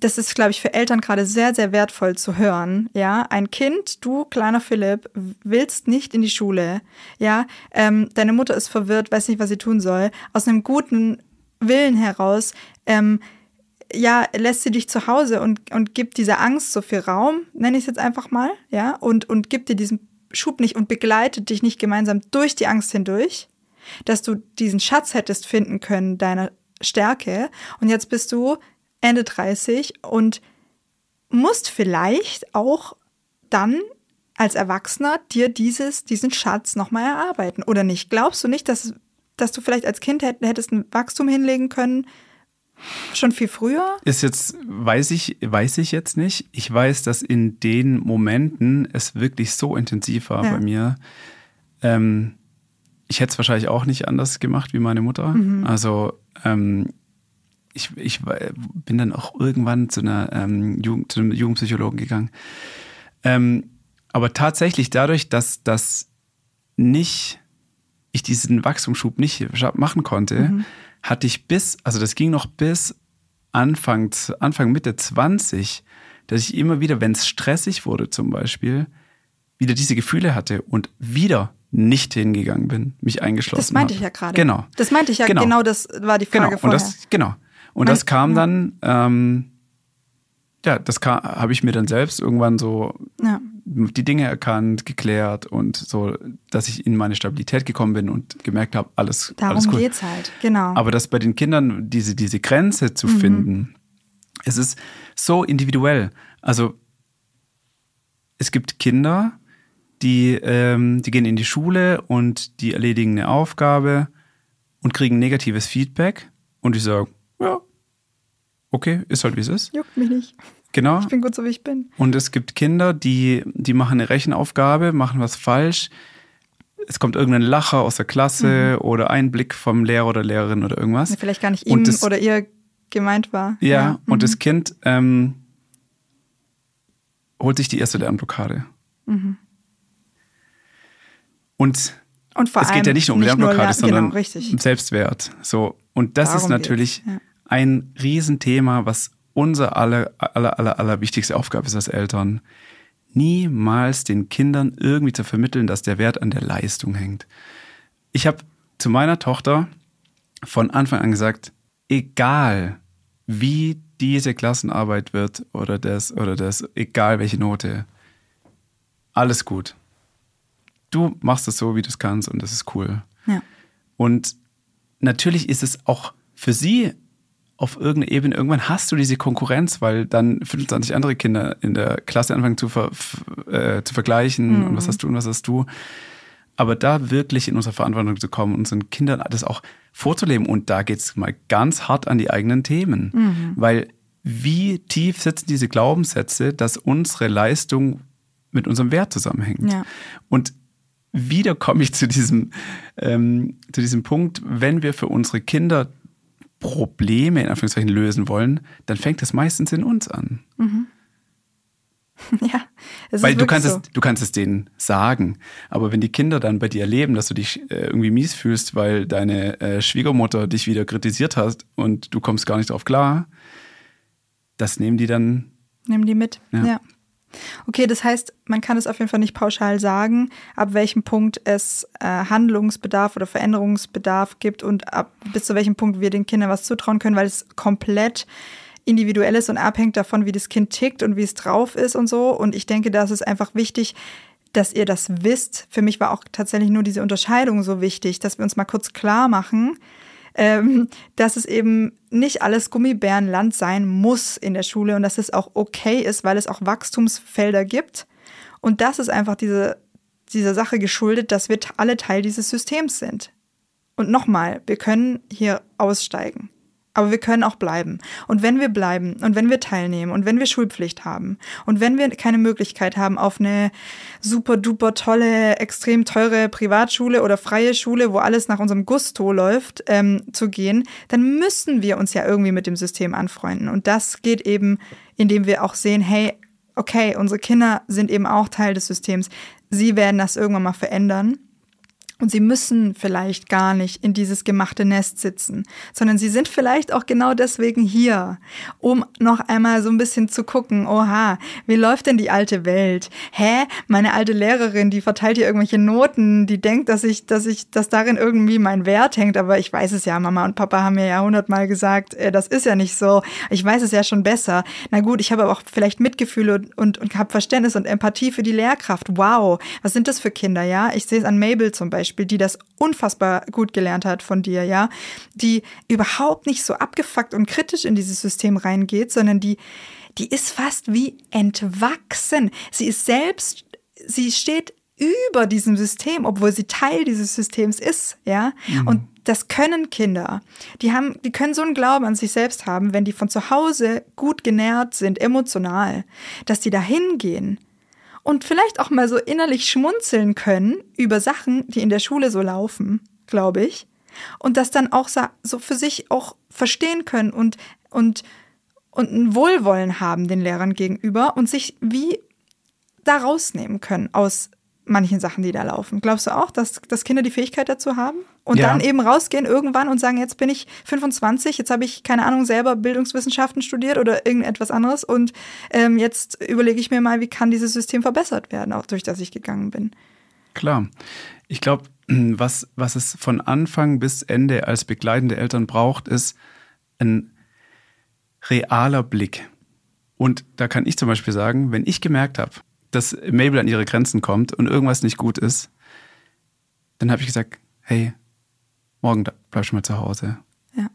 Speaker 3: das ist, glaube ich, für Eltern gerade sehr, sehr wertvoll zu hören. Ja, ein Kind, du, kleiner Philipp, willst nicht in die Schule. Ja, ähm, deine Mutter ist verwirrt, weiß nicht, was sie tun soll. Aus einem guten Willen heraus, ähm, ja, lässt sie dich zu Hause und, und gibt dieser Angst so viel Raum, nenne ich es jetzt einfach mal, ja, und, und gibt dir diesen Schub nicht und begleitet dich nicht gemeinsam durch die Angst hindurch, dass du diesen Schatz hättest finden können deiner Stärke. Und jetzt bist du Ende 30 und musst vielleicht auch dann als Erwachsener dir dieses, diesen Schatz nochmal erarbeiten. Oder nicht? Glaubst du nicht, dass, dass du vielleicht als Kind hättest ein Wachstum hinlegen können, Schon viel früher?
Speaker 4: Ist jetzt, weiß ich, weiß ich jetzt nicht. Ich weiß, dass in den Momenten es wirklich so intensiv war ja. bei mir. Ähm, ich hätte es wahrscheinlich auch nicht anders gemacht wie meine Mutter. Mhm. Also ähm, ich, ich bin dann auch irgendwann zu, einer, ähm, Jugend, zu einem Jugendpsychologen gegangen. Ähm, aber tatsächlich dadurch, dass das nicht ich diesen Wachstumsschub nicht machen konnte, mhm hatte ich bis, also das ging noch bis Anfang, Anfang Mitte 20, dass ich immer wieder, wenn es stressig wurde zum Beispiel, wieder diese Gefühle hatte und wieder nicht hingegangen bin, mich eingeschlossen
Speaker 3: Das meinte
Speaker 4: habe.
Speaker 3: ich ja gerade.
Speaker 4: Genau.
Speaker 3: Das meinte ich ja, genau, genau das war die Frage
Speaker 4: genau.
Speaker 3: vorher.
Speaker 4: Und das, genau. Und das kam dann, ähm, ja, das habe ich mir dann selbst irgendwann so. Die Dinge erkannt, geklärt und so, dass ich in meine Stabilität gekommen bin und gemerkt habe, alles,
Speaker 3: Darum
Speaker 4: alles cool.
Speaker 3: geht's halt, genau.
Speaker 4: Aber das bei den Kindern, diese, diese Grenze zu mhm. finden, es ist so individuell. Also es gibt Kinder, die, ähm, die gehen in die Schule und die erledigen eine Aufgabe und kriegen negatives Feedback und ich sage, ja, okay, ist halt wie es ist.
Speaker 3: Juckt mich nicht.
Speaker 4: Genau.
Speaker 3: Ich bin gut so, wie ich bin.
Speaker 4: Und es gibt Kinder, die, die machen eine Rechenaufgabe, machen was falsch. Es kommt irgendein Lacher aus der Klasse mhm. oder ein Blick vom Lehrer oder Lehrerin oder irgendwas.
Speaker 3: Vielleicht gar nicht ihm das, oder ihr gemeint war.
Speaker 4: Ja, ja. und mhm. das Kind ähm, holt sich die erste Lernblockade. Mhm. Und, und es geht ja nicht nur um Lernblockade, Lern sondern genau, Selbstwert. So. Und das Darum ist natürlich ja ein Riesenthema, was unser aller, aller, aller, aller wichtigste Aufgabe ist als Eltern. Niemals den Kindern irgendwie zu vermitteln, dass der Wert an der Leistung hängt. Ich habe zu meiner Tochter von Anfang an gesagt, egal wie diese Klassenarbeit wird oder das oder das, egal welche Note, alles gut. Du machst es so, wie du es kannst und das ist cool.
Speaker 3: Ja.
Speaker 4: Und natürlich ist es auch für sie auf irgendeiner Ebene, irgendwann hast du diese Konkurrenz, weil dann 25 andere Kinder in der Klasse anfangen zu, ver, äh, zu vergleichen mhm. und was hast du und was hast du. Aber da wirklich in unsere Verantwortung zu kommen, unseren Kindern das auch vorzuleben. Und da geht es mal ganz hart an die eigenen Themen. Mhm. Weil wie tief sitzen diese Glaubenssätze, dass unsere Leistung mit unserem Wert zusammenhängt.
Speaker 3: Ja.
Speaker 4: Und wieder komme ich zu diesem, ähm, zu diesem Punkt, wenn wir für unsere Kinder Probleme in Anführungszeichen lösen wollen, dann fängt das meistens in uns an.
Speaker 3: Mhm. Ja,
Speaker 4: es Weil du kannst, so. es, du kannst es denen sagen, aber wenn die Kinder dann bei dir erleben, dass du dich äh, irgendwie mies fühlst, weil deine äh, Schwiegermutter dich wieder kritisiert hat und du kommst gar nicht drauf klar, das nehmen die dann.
Speaker 3: Nehmen die mit, ja. ja. Okay, das heißt, man kann es auf jeden Fall nicht pauschal sagen, ab welchem Punkt es äh, Handlungsbedarf oder Veränderungsbedarf gibt und ab bis zu welchem Punkt wir den Kindern was zutrauen können, weil es komplett individuell ist und abhängt davon, wie das Kind tickt und wie es drauf ist und so. Und ich denke, da ist es einfach wichtig, dass ihr das wisst. Für mich war auch tatsächlich nur diese Unterscheidung so wichtig, dass wir uns mal kurz klar machen, ähm, dass es eben nicht alles Gummibärenland sein muss in der Schule und dass es auch okay ist, weil es auch Wachstumsfelder gibt. Und das ist einfach diese, dieser Sache geschuldet, dass wir alle Teil dieses Systems sind. Und nochmal, wir können hier aussteigen. Aber wir können auch bleiben. Und wenn wir bleiben und wenn wir teilnehmen und wenn wir Schulpflicht haben und wenn wir keine Möglichkeit haben auf eine super duper tolle, extrem teure Privatschule oder freie Schule, wo alles nach unserem Gusto läuft, ähm, zu gehen, dann müssen wir uns ja irgendwie mit dem System anfreunden. Und das geht eben, indem wir auch sehen, hey, okay, unsere Kinder sind eben auch Teil des Systems. Sie werden das irgendwann mal verändern. Und sie müssen vielleicht gar nicht in dieses gemachte Nest sitzen, sondern sie sind vielleicht auch genau deswegen hier, um noch einmal so ein bisschen zu gucken, oha, wie läuft denn die alte Welt? Hä, meine alte Lehrerin, die verteilt hier irgendwelche Noten, die denkt, dass ich, dass ich, dass darin irgendwie mein Wert hängt, aber ich weiß es ja, Mama und Papa haben mir ja hundertmal gesagt, äh, das ist ja nicht so. Ich weiß es ja schon besser. Na gut, ich habe aber auch vielleicht Mitgefühl und, und, und habe Verständnis und Empathie für die Lehrkraft. Wow, was sind das für Kinder, ja? Ich sehe es an Mabel zum Beispiel. Beispiel, die das unfassbar gut gelernt hat von dir, ja, die überhaupt nicht so abgefuckt und kritisch in dieses System reingeht, sondern die, die ist fast wie entwachsen. Sie ist selbst, sie steht über diesem System, obwohl sie Teil dieses Systems ist, ja. Mhm. Und das können Kinder. Die haben, die können so einen Glauben an sich selbst haben, wenn die von zu Hause gut genährt sind, emotional, dass die da hingehen und vielleicht auch mal so innerlich schmunzeln können über Sachen, die in der Schule so laufen, glaube ich. Und das dann auch so für sich auch verstehen können und, und, und ein Wohlwollen haben den Lehrern gegenüber und sich wie da rausnehmen können aus manchen Sachen, die da laufen. Glaubst du auch, dass, dass Kinder die Fähigkeit dazu haben? Und ja. dann eben rausgehen irgendwann und sagen, jetzt bin ich 25, jetzt habe ich, keine Ahnung, selber Bildungswissenschaften studiert oder irgendetwas anderes und ähm, jetzt überlege ich mir mal, wie kann dieses System verbessert werden, auch durch das ich gegangen bin.
Speaker 4: Klar. Ich glaube, was, was es von Anfang bis Ende als begleitende Eltern braucht, ist ein realer Blick. Und da kann ich zum Beispiel sagen, wenn ich gemerkt habe, dass Mabel an ihre Grenzen kommt und irgendwas nicht gut ist, dann habe ich gesagt, hey, morgen bleib schon mal zu Hause.
Speaker 3: Ja.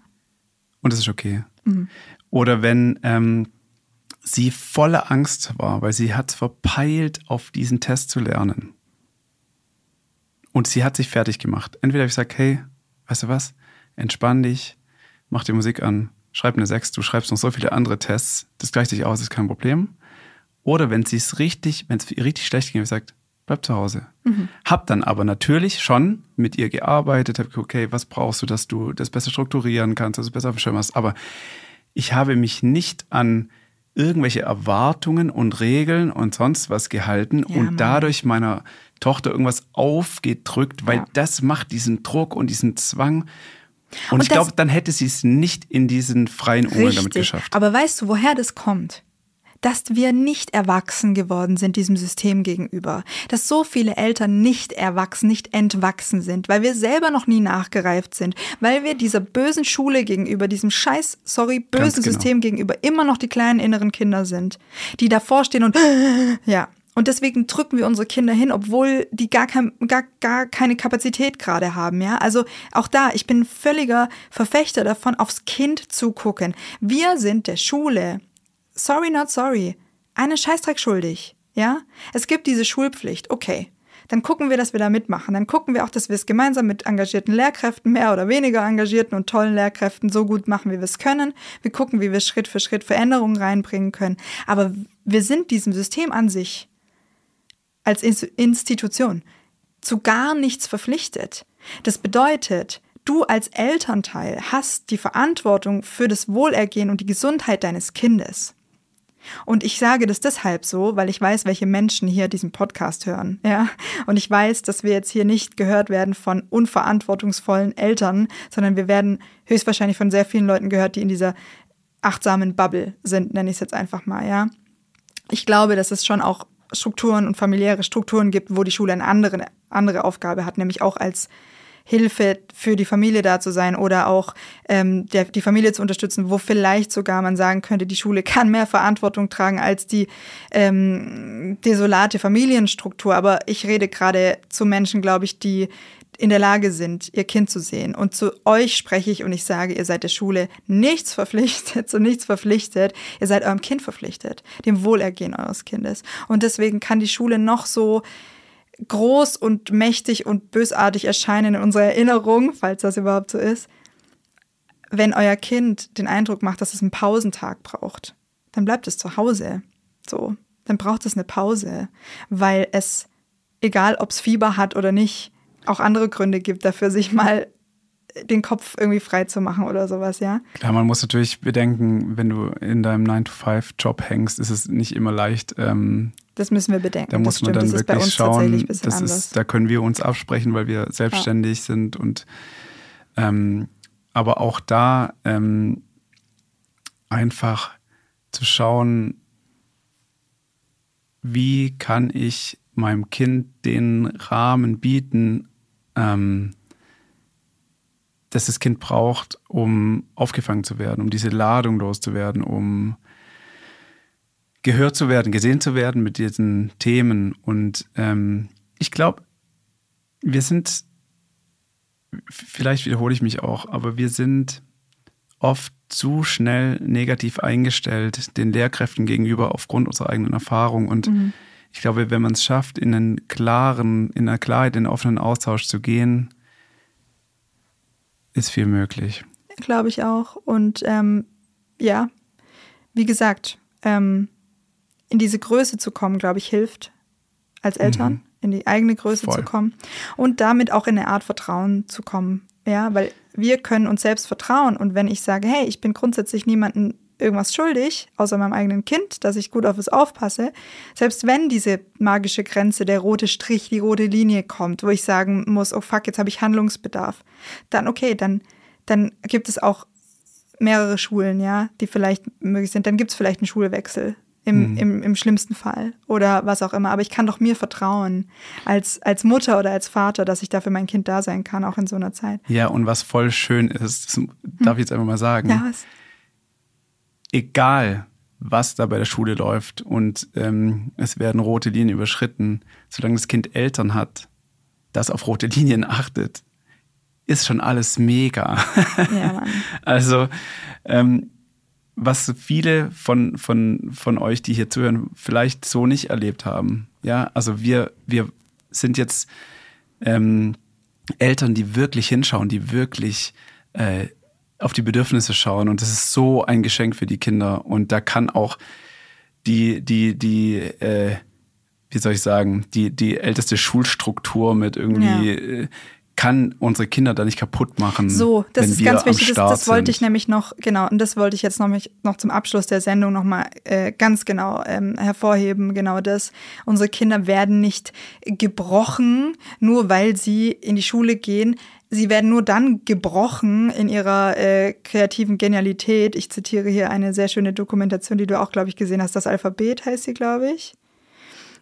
Speaker 4: Und das ist okay. Mhm. Oder wenn ähm, sie voller Angst war, weil sie hat verpeilt, auf diesen Test zu lernen. Und sie hat sich fertig gemacht. Entweder habe ich gesagt, hey, weißt du was, entspann dich, mach die Musik an, schreib eine 6, du schreibst noch so viele andere Tests, das gleicht sich aus, ist kein Problem. Oder wenn sie es richtig, wenn es richtig schlecht ging, habe ich gesagt, bleib zu Hause. Mhm. Hab dann aber natürlich schon mit ihr gearbeitet, habe gesagt, okay, was brauchst du, dass du das besser strukturieren kannst, dass du besser auf dem hast. Aber ich habe mich nicht an irgendwelche Erwartungen und Regeln und sonst was gehalten ja, und Mann. dadurch meiner Tochter irgendwas aufgedrückt, weil ja. das macht diesen Druck und diesen Zwang. Und, und ich glaube, dann hätte sie es nicht in diesen freien Umgang damit geschafft.
Speaker 3: Aber weißt du, woher das kommt? Dass wir nicht erwachsen geworden sind diesem System gegenüber, dass so viele Eltern nicht erwachsen, nicht entwachsen sind, weil wir selber noch nie nachgereift sind, weil wir dieser bösen Schule gegenüber, diesem scheiß, sorry, bösen genau. System gegenüber immer noch die kleinen inneren Kinder sind, die davor stehen und ja, und deswegen drücken wir unsere Kinder hin, obwohl die gar, kein, gar, gar keine Kapazität gerade haben. Ja, also auch da, ich bin völliger Verfechter davon, aufs Kind zu gucken. Wir sind der Schule sorry, not sorry, einen Scheißdreck schuldig. Ja? Es gibt diese Schulpflicht, okay. Dann gucken wir, dass wir da mitmachen. Dann gucken wir auch, dass wir es gemeinsam mit engagierten Lehrkräften, mehr oder weniger engagierten und tollen Lehrkräften so gut machen, wie wir es können. Wir gucken, wie wir Schritt für Schritt Veränderungen reinbringen können. Aber wir sind diesem System an sich als Institution zu gar nichts verpflichtet. Das bedeutet, du als Elternteil hast die Verantwortung für das Wohlergehen und die Gesundheit deines Kindes. Und ich sage das deshalb so, weil ich weiß, welche Menschen hier diesen Podcast hören, ja. Und ich weiß, dass wir jetzt hier nicht gehört werden von unverantwortungsvollen Eltern, sondern wir werden höchstwahrscheinlich von sehr vielen Leuten gehört, die in dieser achtsamen Bubble sind, nenne ich es jetzt einfach mal, ja. Ich glaube, dass es schon auch Strukturen und familiäre Strukturen gibt, wo die Schule eine andere, andere Aufgabe hat, nämlich auch als Hilfe für die Familie da zu sein oder auch ähm, der, die Familie zu unterstützen, wo vielleicht sogar man sagen könnte, die Schule kann mehr Verantwortung tragen als die ähm, desolate Familienstruktur. Aber ich rede gerade zu Menschen, glaube ich, die in der Lage sind, ihr Kind zu sehen. Und zu euch spreche ich und ich sage, ihr seid der Schule nichts verpflichtet, zu nichts verpflichtet. Ihr seid eurem Kind verpflichtet, dem Wohlergehen eures Kindes. Und deswegen kann die Schule noch so groß und mächtig und bösartig erscheinen in unserer Erinnerung, falls das überhaupt so ist, wenn euer Kind den Eindruck macht, dass es einen Pausentag braucht, dann bleibt es zu Hause. So, dann braucht es eine Pause, weil es, egal ob es Fieber hat oder nicht, auch andere Gründe gibt dafür, sich mal den Kopf irgendwie frei zu machen oder sowas, ja.
Speaker 4: Klar, man muss natürlich bedenken, wenn du in deinem 9-to-5-Job hängst, ist es nicht immer leicht. Ähm,
Speaker 3: Das müssen wir bedenken.
Speaker 4: da muss man dann
Speaker 3: das ist bei
Speaker 4: wirklich schauen, das
Speaker 3: anders.
Speaker 4: ist, da können wir uns absprechen, weil wir selbstständig sind und ähm, aber auch da ähm, einfach zu schauen, wie kann ich meinem Kind den Rahmen bieten, ähm, dass das Kind braucht, um aufgefangen zu werden, um diese Ladung loszuwerden, um gehört zu werden, gesehen zu werden mit diesen Themen. Und ähm, ich glaube, wir sind, vielleicht wiederhole ich mich auch, aber wir sind oft zu schnell negativ eingestellt den Lehrkräften gegenüber aufgrund unserer eigenen Erfahrung. Und ich glaube, wenn man es schafft, in einen klaren, in einer Klarheit, in einen offenen Austausch zu gehen, ist viel möglich.
Speaker 3: Glaube ich auch. Und ähm, ja, wie gesagt, ähm, in diese Größe zu kommen, glaube ich, hilft als Eltern, in die eigene Größe
Speaker 4: Voll.
Speaker 3: zu kommen und damit auch in eine Art Vertrauen zu kommen. Ja, weil wir können uns selbst vertrauen. Und wenn ich sage, hey, ich bin grundsätzlich niemandem irgendwas schuldig, außer meinem eigenen Kind, dass ich gut auf es aufpasse, selbst wenn diese magische Grenze, der rote Strich, die rote Linie kommt, wo ich sagen muss, oh fuck, jetzt habe ich Handlungsbedarf, dann okay, dann, dann gibt es auch mehrere Schulen, ja, die vielleicht möglich sind. Dann gibt es vielleicht einen Schulwechsel im, im, im schlimmsten Fall oder was auch immer. Aber ich kann doch mir vertrauen als, als Mutter oder als Vater, dass ich da für mein Kind da sein kann, auch in so einer Zeit.
Speaker 4: Ja, und was voll schön ist, das darf ich jetzt einfach mal sagen,
Speaker 3: Ja, was?
Speaker 4: Egal was da bei der Schule läuft und ähm, es werden rote Linien überschritten, solange das Kind Eltern hat, das auf rote Linien achtet, ist schon alles mega.
Speaker 3: Ja.
Speaker 4: Also, ähm, was viele von, von, von euch, die hier zuhören, vielleicht so nicht erlebt haben. Ja, also wir, wir sind jetzt ähm, Eltern, die wirklich hinschauen, die wirklich äh, auf die Bedürfnisse schauen. Und das ist so ein Geschenk für die Kinder. Und da kann auch die, die, die, äh, wie soll ich sagen, die, die älteste Schulstruktur mit irgendwie, äh, kann unsere Kinder da nicht kaputt machen.
Speaker 3: So, das
Speaker 4: wenn
Speaker 3: ist
Speaker 4: wir
Speaker 3: ganz wichtig. Das, das wollte
Speaker 4: sind.
Speaker 3: ich nämlich noch, genau, und das wollte ich jetzt noch, mich- noch zum Abschluss der Sendung nochmal äh, ganz genau ähm, hervorheben. Genau das. Unsere Kinder werden nicht gebrochen, nur weil sie in die Schule gehen. Sie werden nur dann gebrochen in ihrer äh, kreativen Genialität. Ich zitiere hier eine sehr schöne Dokumentation, die du auch, glaube ich, gesehen hast. Das Alphabet heißt sie, glaube ich.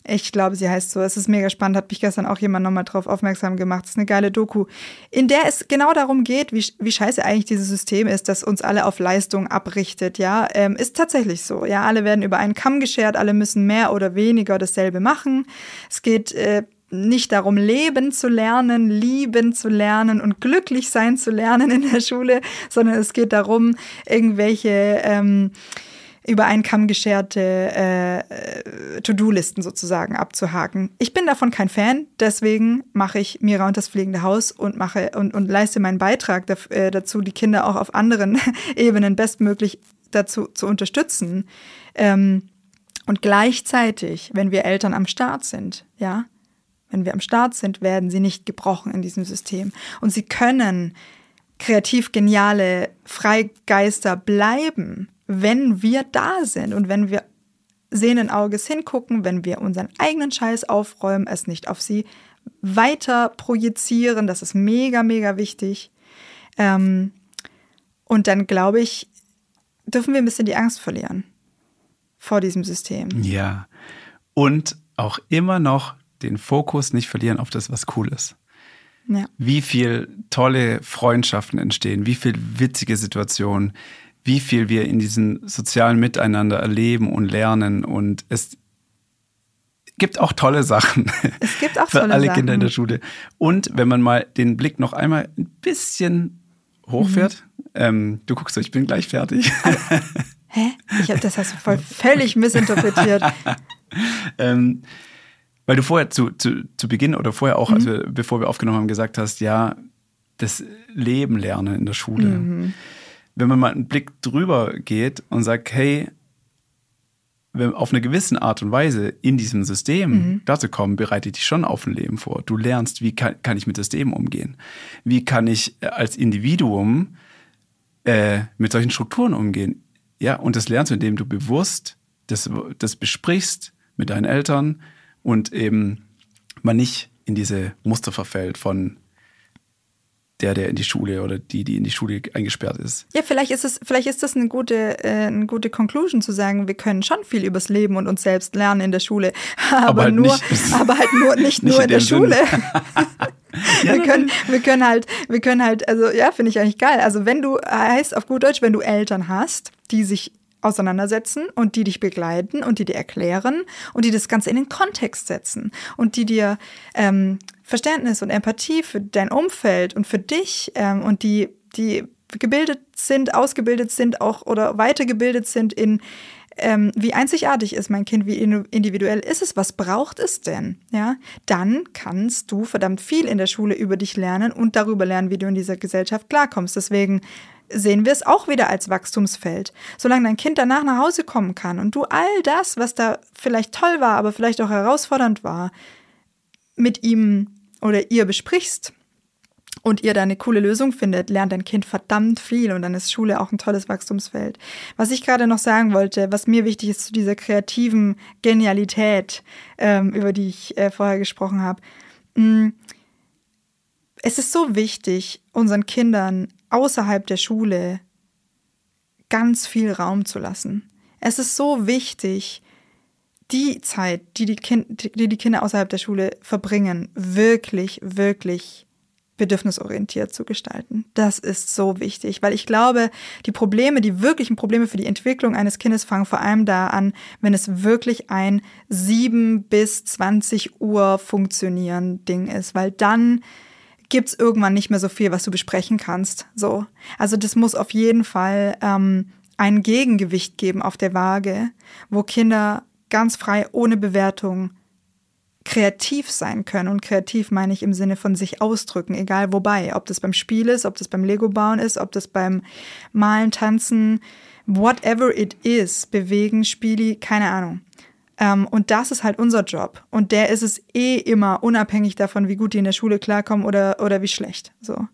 Speaker 3: Ich glaube, sie heißt so. Es ist mega spannend. Hat mich gestern auch jemand nochmal drauf aufmerksam gemacht. Es ist eine geile Doku, in der es genau darum geht, wie, wie scheiße eigentlich dieses System ist, das uns alle auf Leistung abrichtet. Ja, ähm, ist tatsächlich so. Ja, alle werden über einen Kamm geschert. Alle müssen mehr oder weniger dasselbe machen. Es geht äh, nicht darum, leben zu lernen, lieben zu lernen und glücklich sein zu lernen in der Schule, sondern es geht darum, irgendwelche ähm, über einen Kamm gescherte äh, To-Do-Listen sozusagen abzuhaken. Ich bin davon kein Fan, deswegen mache ich Mira und das fliegende Haus und mache und, und leiste meinen Beitrag äh, dazu, die Kinder auch auf anderen Ebenen bestmöglich dazu zu unterstützen. Ähm, und gleichzeitig, wenn wir Eltern am Start sind, ja, wenn wir am Start sind, werden sie nicht gebrochen in diesem System. Und sie können kreativ geniale Freigeister bleiben, wenn wir da sind und wenn wir sehenden Auges hingucken, wenn wir unseren eigenen Scheiß aufräumen, es nicht auf sie weiter projizieren. Das ist mega, mega wichtig. Ähm, und dann glaube ich, dürfen wir ein bisschen die Angst verlieren vor diesem System.
Speaker 4: Ja. Und auch immer noch den Fokus nicht verlieren auf das, was cool ist.
Speaker 3: Ja.
Speaker 4: Wie viel tolle Freundschaften entstehen, wie viel witzige Situationen, wie viel wir in diesem sozialen Miteinander erleben und lernen. Und es gibt auch tolle Sachen.
Speaker 3: Es gibt auch
Speaker 4: für
Speaker 3: tolle
Speaker 4: alle
Speaker 3: Sachen.
Speaker 4: Kinder in der Schule. Und wenn man mal den Blick noch einmal ein bisschen hochfährt,
Speaker 3: Mhm.
Speaker 4: ähm, du guckst so, ich bin gleich fertig.
Speaker 3: Hä? Ich hab, das hast du voll völlig missinterpretiert.
Speaker 4: Ähm, weil du vorher zu, zu, zu Beginn oder vorher auch,
Speaker 3: Mhm.
Speaker 4: als wir, bevor wir aufgenommen haben, gesagt hast, ja, das Leben lernen in der Schule.
Speaker 3: Mhm.
Speaker 4: Wenn man mal einen Blick drüber geht und sagt, hey, wenn, auf eine gewisse Art und Weise in diesem System mhm. dazu kommen, bereitet dich schon auf ein Leben vor. Du lernst, wie kann, kann ich mit System umgehen? Wie kann ich äh, als Individuum äh, mit solchen Strukturen umgehen? Ja, und das lernst du, indem du bewusst das, das besprichst mit deinen Eltern und eben man nicht in diese Muster verfällt von der, der in die Schule oder die, die in die Schule eingesperrt ist.
Speaker 3: Ja, vielleicht ist es, vielleicht ist das eine gute, äh, eine gute Conclusion zu sagen, wir können schon viel übers Leben und uns selbst lernen in der Schule, aber, aber halt nur, nicht, aber halt nur nicht, nicht nur in, in der Schule. ja, wir können, wir können halt, wir können halt, also ja, finde ich eigentlich geil. Also wenn du heißt auf gut Deutsch, wenn du Eltern hast, die sich auseinandersetzen und die dich begleiten und die dir erklären und die das Ganze in den Kontext setzen und die dir ähm, Verständnis und Empathie für dein Umfeld und für dich ähm, und die, die gebildet sind, ausgebildet sind auch oder weitergebildet sind in ähm, wie einzigartig ist mein Kind, wie individuell ist es, was braucht es denn? Ja, dann kannst du verdammt viel in der Schule über dich lernen und darüber lernen, wie du in dieser Gesellschaft klarkommst. Deswegen sehen wir es auch wieder als Wachstumsfeld. Solange dein Kind danach nach Hause kommen kann und du all das, was da vielleicht toll war, aber vielleicht auch herausfordernd war, mit ihm oder ihr besprichst und ihr da eine coole Lösung findet, lernt dein Kind verdammt viel und dann ist Schule auch ein tolles Wachstumsfeld. Was ich gerade noch sagen wollte, was mir wichtig ist zu dieser kreativen Genialität, ähm, über die ich äh, vorher gesprochen habe. Mm, es ist so wichtig, unseren Kindern außerhalb der Schule ganz viel Raum zu lassen. Es ist so wichtig, die Zeit, die die, kind, die die Kinder außerhalb der Schule verbringen, wirklich, wirklich bedürfnisorientiert zu gestalten. Das ist so wichtig, weil ich glaube, die Probleme, die wirklichen Probleme für die Entwicklung eines Kindes fangen vor allem da an, wenn es wirklich ein 7 bis 20 Uhr funktionieren Ding ist, weil dann gibt's irgendwann nicht mehr so viel, was du besprechen kannst. So. Also das muss auf jeden Fall ähm, ein Gegengewicht geben auf der Waage, wo Kinder ganz frei, ohne Bewertung kreativ sein können. Und kreativ meine ich im Sinne von sich ausdrücken, egal wobei. Ob das beim Spiel ist, ob das beim Lego bauen ist, ob das beim Malen, Tanzen, whatever it is, bewegen, Spieli, keine Ahnung. Ähm, und das ist halt unser Job. Und der ist es eh immer, unabhängig davon, wie gut die in der Schule klarkommen oder, oder wie schlecht. So.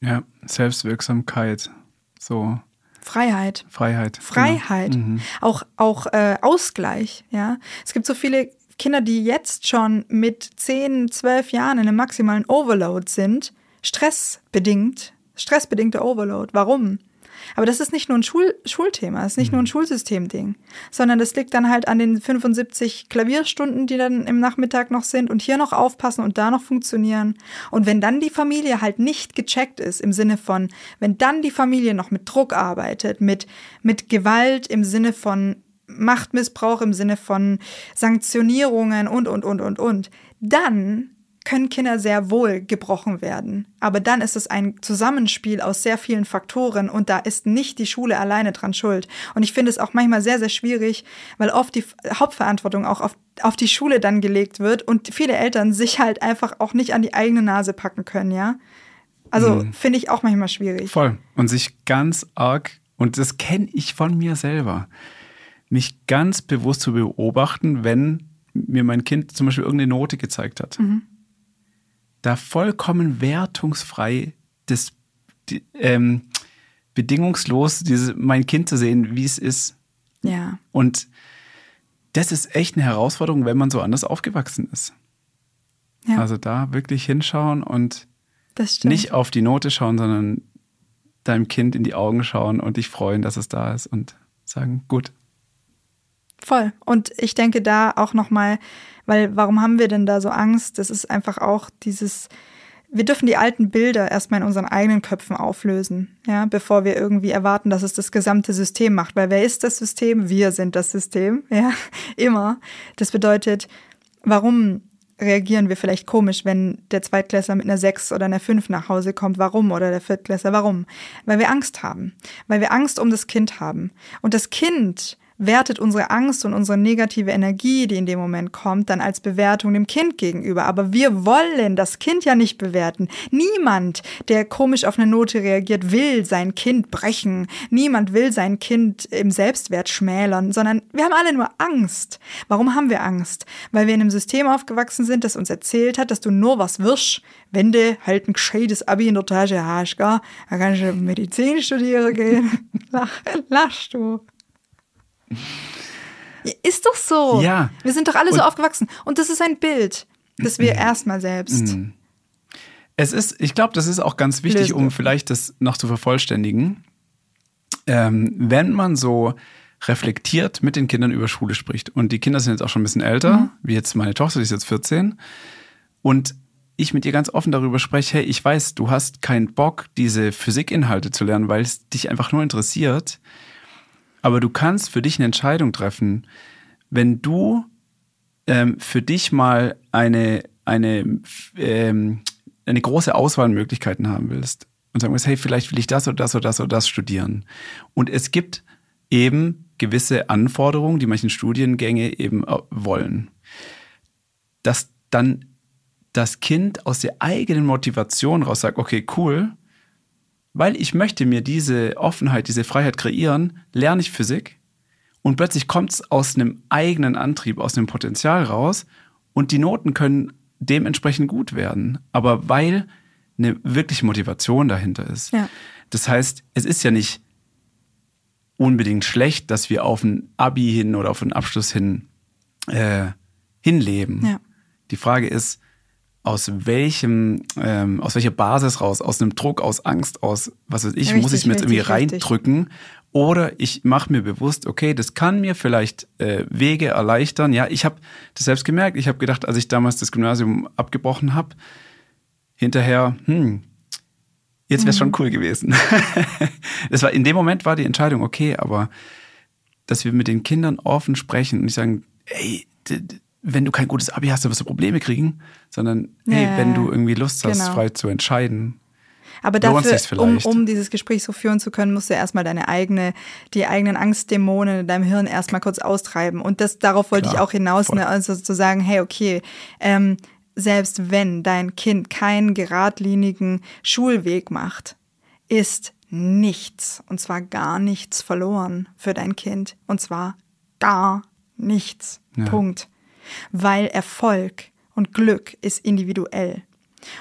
Speaker 4: Ja, Selbstwirksamkeit. So.
Speaker 3: Freiheit.
Speaker 4: Freiheit.
Speaker 3: Genau. Freiheit. Genau. Mhm. Auch, auch äh, Ausgleich, ja. Es gibt so viele Kinder, die jetzt schon mit 10, 12 Jahren in einem maximalen Overload sind, stressbedingt, stressbedingter Overload. Warum? Aber das ist nicht nur ein Schul Schulthema, das ist nicht nur ein mhm. Schulsystemding, sondern das liegt dann halt an den 75 Klavierstunden, die dann im Nachmittag noch sind und hier noch aufpassen und da noch funktionieren. Und wenn dann die Familie halt nicht gecheckt ist, im Sinne von, wenn dann die Familie noch mit Druck arbeitet, mit, mit Gewalt im Sinne von Machtmissbrauch, im Sinne von Sanktionierungen und, und, und, und, und, dann können Kinder sehr wohl gebrochen werden. Aber dann ist es ein Zusammenspiel aus sehr vielen Faktoren und da ist nicht die Schule alleine dran schuld. Und ich finde es auch manchmal sehr, sehr schwierig, weil oft die Hauptverantwortung auch auf, auf die Schule dann gelegt wird und viele Eltern sich halt einfach auch nicht an die eigene Nase packen können, ja. Also mhm. finde ich auch manchmal schwierig.
Speaker 4: Voll. Und sich ganz arg, und das kenne ich von mir selber, mich ganz bewusst zu beobachten, wenn mir mein Kind zum Beispiel irgendeine Note gezeigt hat. Mhm da vollkommen wertungsfrei das die, ähm, bedingungslos diese, mein Kind zu sehen, wie es ist.
Speaker 3: Ja.
Speaker 4: Und das ist echt eine Herausforderung, wenn man so anders aufgewachsen ist. Ja. Also da wirklich hinschauen und nicht auf die Note schauen, sondern deinem Kind in die Augen schauen und dich freuen, dass es da ist und sagen, gut.
Speaker 3: Voll. Und ich denke da auch nochmal, weil warum haben wir denn da so Angst? Das ist einfach auch dieses, wir dürfen die alten Bilder erstmal in unseren eigenen Köpfen auflösen, ja, bevor wir irgendwie erwarten, dass es das gesamte System macht. Weil wer ist das System? Wir sind das System, ja, immer. Das bedeutet, warum reagieren wir vielleicht komisch, wenn der Zweitklässler mit einer 6 oder einer 5 nach Hause kommt. Warum? Oder der Viertklässler, warum? Weil wir Angst haben. Weil wir Angst um das Kind haben. Und das Kind wertet unsere Angst und unsere negative Energie, die in dem Moment kommt, dann als Bewertung dem Kind gegenüber. Aber wir wollen das Kind ja nicht bewerten. Niemand, der komisch auf eine Note reagiert, will sein Kind brechen. Niemand will sein Kind im Selbstwert schmälern, sondern wir haben alle nur Angst. Warum haben wir Angst? Weil wir in einem System aufgewachsen sind, das uns erzählt hat, dass du nur was wirst, wenn du halt ein gescheites Abi in der Tasche hast, gell? dann kannst du Medizin studieren gehen. Lach, lachst du. Ist doch so.
Speaker 4: Ja.
Speaker 3: Wir sind doch alle so
Speaker 4: Und-
Speaker 3: aufgewachsen. Und das ist ein Bild, das wir erstmal selbst.
Speaker 4: Es ist, ich glaube, das ist auch ganz wichtig,
Speaker 3: Lösen
Speaker 4: um vielleicht das noch zu vervollständigen. Ähm, wenn man so reflektiert mit den Kindern über Schule spricht, und die Kinder sind jetzt auch schon ein bisschen älter, wie jetzt meine Tochter, die ist jetzt 14, und ich mit ihr ganz offen darüber spreche, hey, ich weiß, du hast keinen Bock, diese Physikinhalte zu lernen, weil es dich einfach nur interessiert, aber du kannst für dich eine Entscheidung treffen, wenn du ähm, für dich mal eine, eine, ähm, eine große Auswahl an Möglichkeiten haben willst und sagen willst, hey, vielleicht will ich das oder das oder das oder das studieren. Und es gibt eben gewisse Anforderungen, die manchen Studiengänge eben äh, wollen. Dass dann das Kind aus der eigenen Motivation raus sagt, okay, cool, weil ich möchte mir diese Offenheit, diese Freiheit kreieren, lerne ich Physik und plötzlich kommt es aus einem eigenen Antrieb, aus einem Potenzial raus und die Noten können dementsprechend gut werden. Aber weil eine wirkliche Motivation dahinter ist.
Speaker 3: Ja.
Speaker 4: Das heißt, es ist ja nicht unbedingt schlecht, dass wir auf ein Abi hin oder auf einen Abschluss hin äh, hinleben.
Speaker 3: Ja.
Speaker 4: Die Frage ist, aus welchem, ähm, aus welcher Basis raus, aus einem Druck, aus Angst, aus was weiß ich,
Speaker 3: Richtig,
Speaker 4: muss ich mir jetzt irgendwie
Speaker 3: richtig,
Speaker 4: reindrücken? Oder ich mache mir bewusst, okay, das kann mir vielleicht äh, Wege erleichtern. Ja, ich habe das selbst gemerkt. Ich habe gedacht, als ich damals das Gymnasium abgebrochen habe, hinterher, hm, jetzt wäre es
Speaker 3: Mhm.
Speaker 4: schon cool gewesen. das war, in dem Moment war die Entscheidung okay, aber dass wir mit den Kindern offen sprechen und nicht sagen, ey, wenn du kein gutes Abi hast, dann wirst du Probleme kriegen, sondern hey,
Speaker 3: Ja,
Speaker 4: wenn du irgendwie Lust hast,
Speaker 3: genau.
Speaker 4: frei zu entscheiden.
Speaker 3: Aber dafür, um, um dieses Gespräch so führen zu können, musst du erstmal deine eigene, die eigenen Angstdämonen in deinem Hirn erstmal kurz austreiben. Und das, darauf wollte
Speaker 4: Klar,
Speaker 3: ich auch hinaus,
Speaker 4: voll.
Speaker 3: ne? also zu sagen, hey, okay, ähm, selbst wenn dein Kind keinen geradlinigen Schulweg macht, ist nichts, und zwar gar nichts verloren für dein Kind. Und zwar gar nichts.
Speaker 4: Ja.
Speaker 3: Punkt. Weil Erfolg und Glück ist individuell.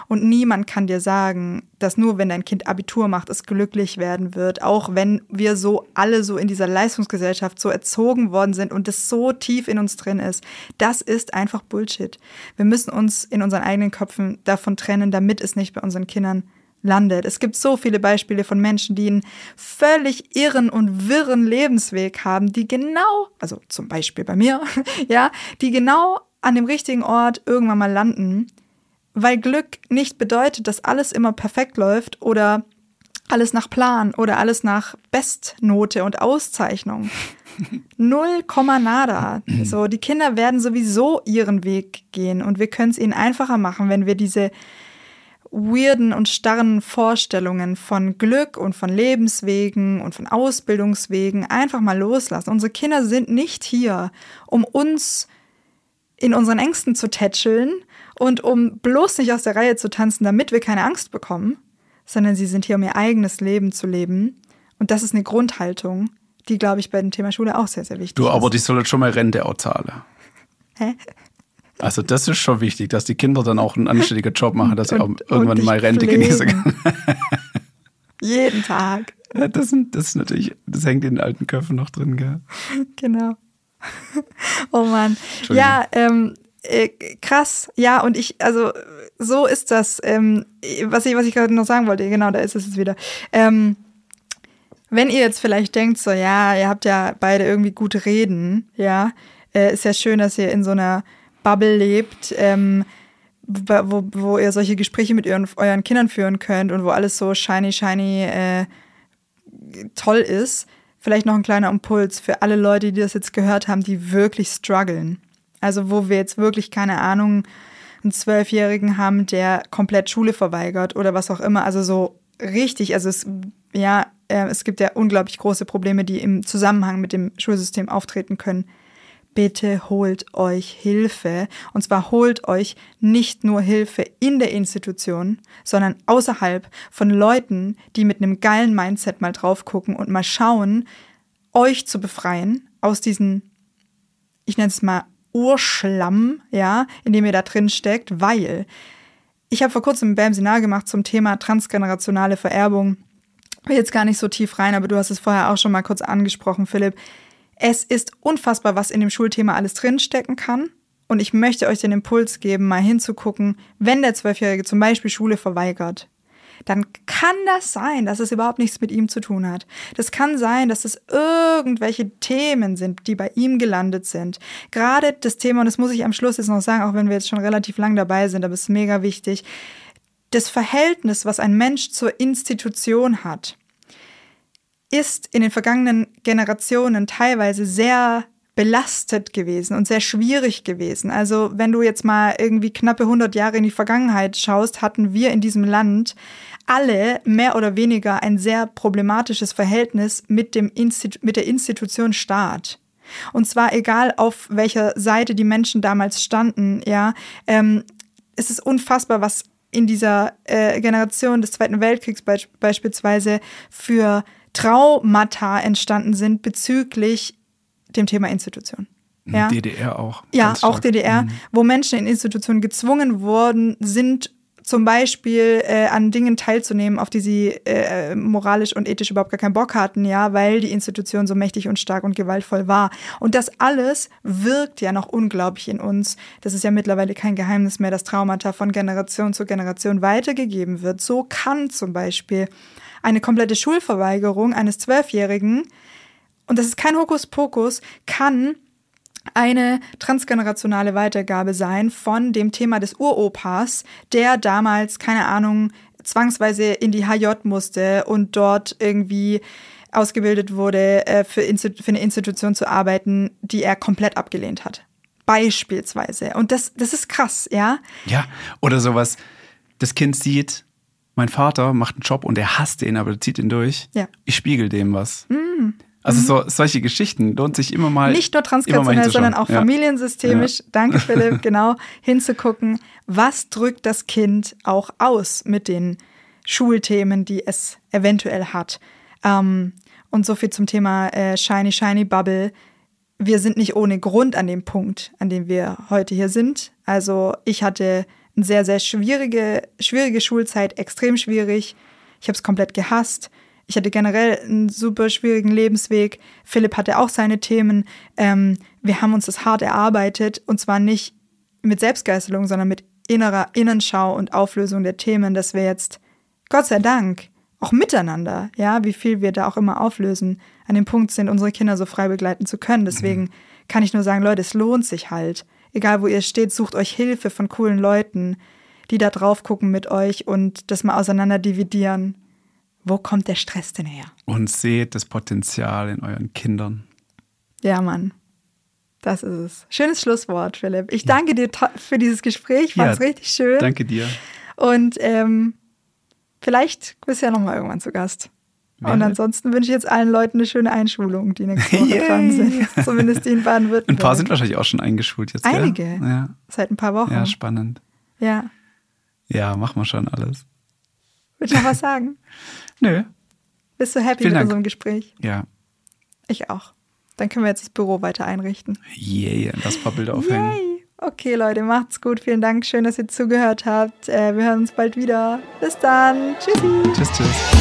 Speaker 3: Und niemand kann dir sagen, dass nur wenn dein Kind Abitur macht, es glücklich werden wird, auch wenn wir so alle so in dieser Leistungsgesellschaft so erzogen worden sind und es so tief in uns drin ist. Das ist einfach Bullshit. Wir müssen uns in unseren eigenen Köpfen davon trennen, damit es nicht bei unseren Kindern landet. Es gibt so viele Beispiele von Menschen, die einen völlig irren und wirren Lebensweg haben, die genau, also zum Beispiel bei mir, ja, die genau an dem richtigen Ort irgendwann mal landen, weil Glück nicht bedeutet, dass alles immer perfekt läuft oder alles nach Plan oder alles nach Bestnote und Auszeichnung. Null Komma nada. So, die Kinder werden sowieso ihren Weg gehen und wir können es ihnen einfacher machen, wenn wir diese weirden und starren Vorstellungen von Glück und von Lebenswegen und von Ausbildungswegen einfach mal loslassen. Unsere Kinder sind nicht hier, um uns in unseren Ängsten zu tätscheln und um bloß nicht aus der Reihe zu tanzen, damit wir keine Angst bekommen, sondern sie sind hier, um ihr eigenes Leben zu leben. Und das ist eine Grundhaltung, die, glaube ich, bei dem Thema Schule auch sehr, sehr wichtig
Speaker 4: Du,
Speaker 3: ist.
Speaker 4: aber die sollen schon mal Rente auch zahlen.
Speaker 3: Hä?
Speaker 4: Also das ist schon wichtig, dass die Kinder dann auch einen anständigen Job machen, dass sie auch irgendwann mal Rente
Speaker 3: pflegen.
Speaker 4: genießen können.
Speaker 3: Jeden Tag.
Speaker 4: Ja, das, sind, das ist natürlich, das hängt in den alten Köpfen noch drin, gell?
Speaker 3: Genau. oh Mann. Ja, ähm, äh, krass. Ja, und ich, also so ist das. Ähm, was ich, was ich gerade noch sagen wollte, genau, da ist es jetzt wieder. Ähm, wenn ihr jetzt vielleicht denkt, so, ja, ihr habt ja beide irgendwie gute Reden, ja, äh, ist ja schön, dass ihr in so einer Bubble lebt, ähm, wo, wo ihr solche Gespräche mit euren, euren Kindern führen könnt und wo alles so shiny, shiny äh, toll ist. Vielleicht noch ein kleiner Impuls für alle Leute, die das jetzt gehört haben, die wirklich strugglen. Also wo wir jetzt wirklich, keine Ahnung, einen Zwölfjährigen haben, der komplett Schule verweigert oder was auch immer. Also so richtig, also es, ja, äh, es gibt ja unglaublich große Probleme, die im Zusammenhang mit dem Schulsystem auftreten können. Bitte holt euch Hilfe. Und zwar holt euch nicht nur Hilfe in der Institution, sondern außerhalb von Leuten, die mit einem geilen Mindset mal drauf gucken und mal schauen, euch zu befreien aus diesen, ich nenne es mal Urschlamm, ja, in dem ihr da drin steckt, weil ich habe vor kurzem ein BAM-Seminar gemacht zum Thema transgenerationale Vererbung. Will jetzt gar nicht so tief rein, aber du hast es vorher auch schon mal kurz angesprochen, Philipp. Es ist unfassbar, was in dem Schulthema alles drinstecken kann. Und ich möchte euch den Impuls geben, mal hinzugucken, wenn der Zwölfjährige zum Beispiel Schule verweigert, dann kann das sein, dass es überhaupt nichts mit ihm zu tun hat. Das kann sein, dass es irgendwelche Themen sind, die bei ihm gelandet sind. Gerade das Thema, und das muss ich am Schluss jetzt noch sagen, auch wenn wir jetzt schon relativ lang dabei sind, aber es ist mega wichtig, das Verhältnis, was ein Mensch zur Institution hat, ist in den vergangenen Generationen teilweise sehr belastet gewesen und sehr schwierig gewesen. Also wenn du jetzt mal irgendwie knappe 100 Jahre in die Vergangenheit schaust, hatten wir in diesem Land alle mehr oder weniger ein sehr problematisches Verhältnis mit, dem Institu mit der Institution Staat. Und zwar egal auf welcher Seite die Menschen damals standen, ja, ähm, es ist unfassbar, was in dieser äh, Generation des Zweiten Weltkriegs be beispielsweise für Traumata entstanden sind bezüglich dem Thema Institution.
Speaker 4: Ja? DDR auch.
Speaker 3: Ja, auch DDR, mhm. wo Menschen in Institutionen gezwungen worden sind, zum Beispiel äh, an Dingen teilzunehmen, auf die sie äh, moralisch und ethisch überhaupt gar keinen Bock hatten, ja, weil die Institution so mächtig und stark und gewaltvoll war. Und das alles wirkt ja noch unglaublich in uns. Das ist ja mittlerweile kein Geheimnis mehr, dass Traumata von Generation zu Generation weitergegeben wird. So kann zum Beispiel eine komplette Schulverweigerung eines Zwölfjährigen, und das ist kein Hokuspokus, kann eine transgenerationale Weitergabe sein von dem Thema des Uropas, der damals, keine Ahnung, zwangsweise in die HJ musste und dort irgendwie ausgebildet wurde, äh, für, für eine Institution zu arbeiten, die er komplett abgelehnt hat. Beispielsweise. Und das, das ist krass, ja?
Speaker 4: Ja, oder sowas. Das Kind sieht, mein Vater macht einen Job und er hasst den, aber er zieht ihn durch.
Speaker 3: Ja.
Speaker 4: Ich spiegel dem was. Mm. Also mhm. so, solche Geschichten lohnt sich immer mal.
Speaker 3: Nicht nur transkriptionell, sondern auch ja. familiensystemisch, ja. danke Philipp, genau, hinzugucken, was drückt das Kind auch aus mit den Schulthemen, die es eventuell hat. Ähm, und so viel zum Thema äh, Shiny, Shiny Bubble. Wir sind nicht ohne Grund an dem Punkt, an dem wir heute hier sind. Also ich hatte eine sehr, sehr schwierige, schwierige Schulzeit, extrem schwierig. Ich habe es komplett gehasst. Ich hatte generell einen super schwierigen Lebensweg. Philipp hatte auch seine Themen. Ähm, wir haben uns das hart erarbeitet und zwar nicht mit Selbstgeißelung, sondern mit innerer Innenschau und Auflösung der Themen, dass wir jetzt, Gott sei Dank, auch miteinander, ja, wie viel wir da auch immer auflösen, an dem Punkt sind, unsere Kinder so frei begleiten zu können. Deswegen mhm. kann ich nur sagen, Leute, es lohnt sich halt. Egal wo ihr steht, sucht euch Hilfe von coolen Leuten, die da drauf gucken mit euch und das mal auseinander dividieren. Wo kommt der Stress denn her?
Speaker 4: Und seht das Potenzial in euren Kindern.
Speaker 3: Ja, Mann. Das ist es. Schönes Schlusswort, Philipp. Ich danke dir für dieses Gespräch. Fand es ja, richtig schön.
Speaker 4: Danke dir.
Speaker 3: Und ähm, vielleicht bist du ja nochmal irgendwann zu Gast. Und ansonsten wünsche ich jetzt allen Leuten eine schöne Einschulung, die nächste Woche dran sind. Zumindest die in Baden-Württemberg.
Speaker 4: Ein paar sind wahrscheinlich auch schon eingeschult jetzt.
Speaker 3: Einige.
Speaker 4: Gell? Ja.
Speaker 3: Seit ein paar Wochen.
Speaker 4: Ja, spannend.
Speaker 3: Ja.
Speaker 4: Ja, machen wir schon alles.
Speaker 3: Willst du noch was sagen?
Speaker 4: Nö.
Speaker 3: Bist du happy Vielen mit Dank. unserem Gespräch?
Speaker 4: Ja.
Speaker 3: Ich auch. Dann können wir jetzt das Büro weiter einrichten.
Speaker 4: Yay, lass ein paar Bilder aufhängen.
Speaker 3: Yay. Okay, Leute, macht's gut. Vielen Dank. Schön, dass ihr zugehört habt. Äh, wir hören uns bald wieder. Bis dann. Tschüssi.
Speaker 4: Tschüss, tschüss.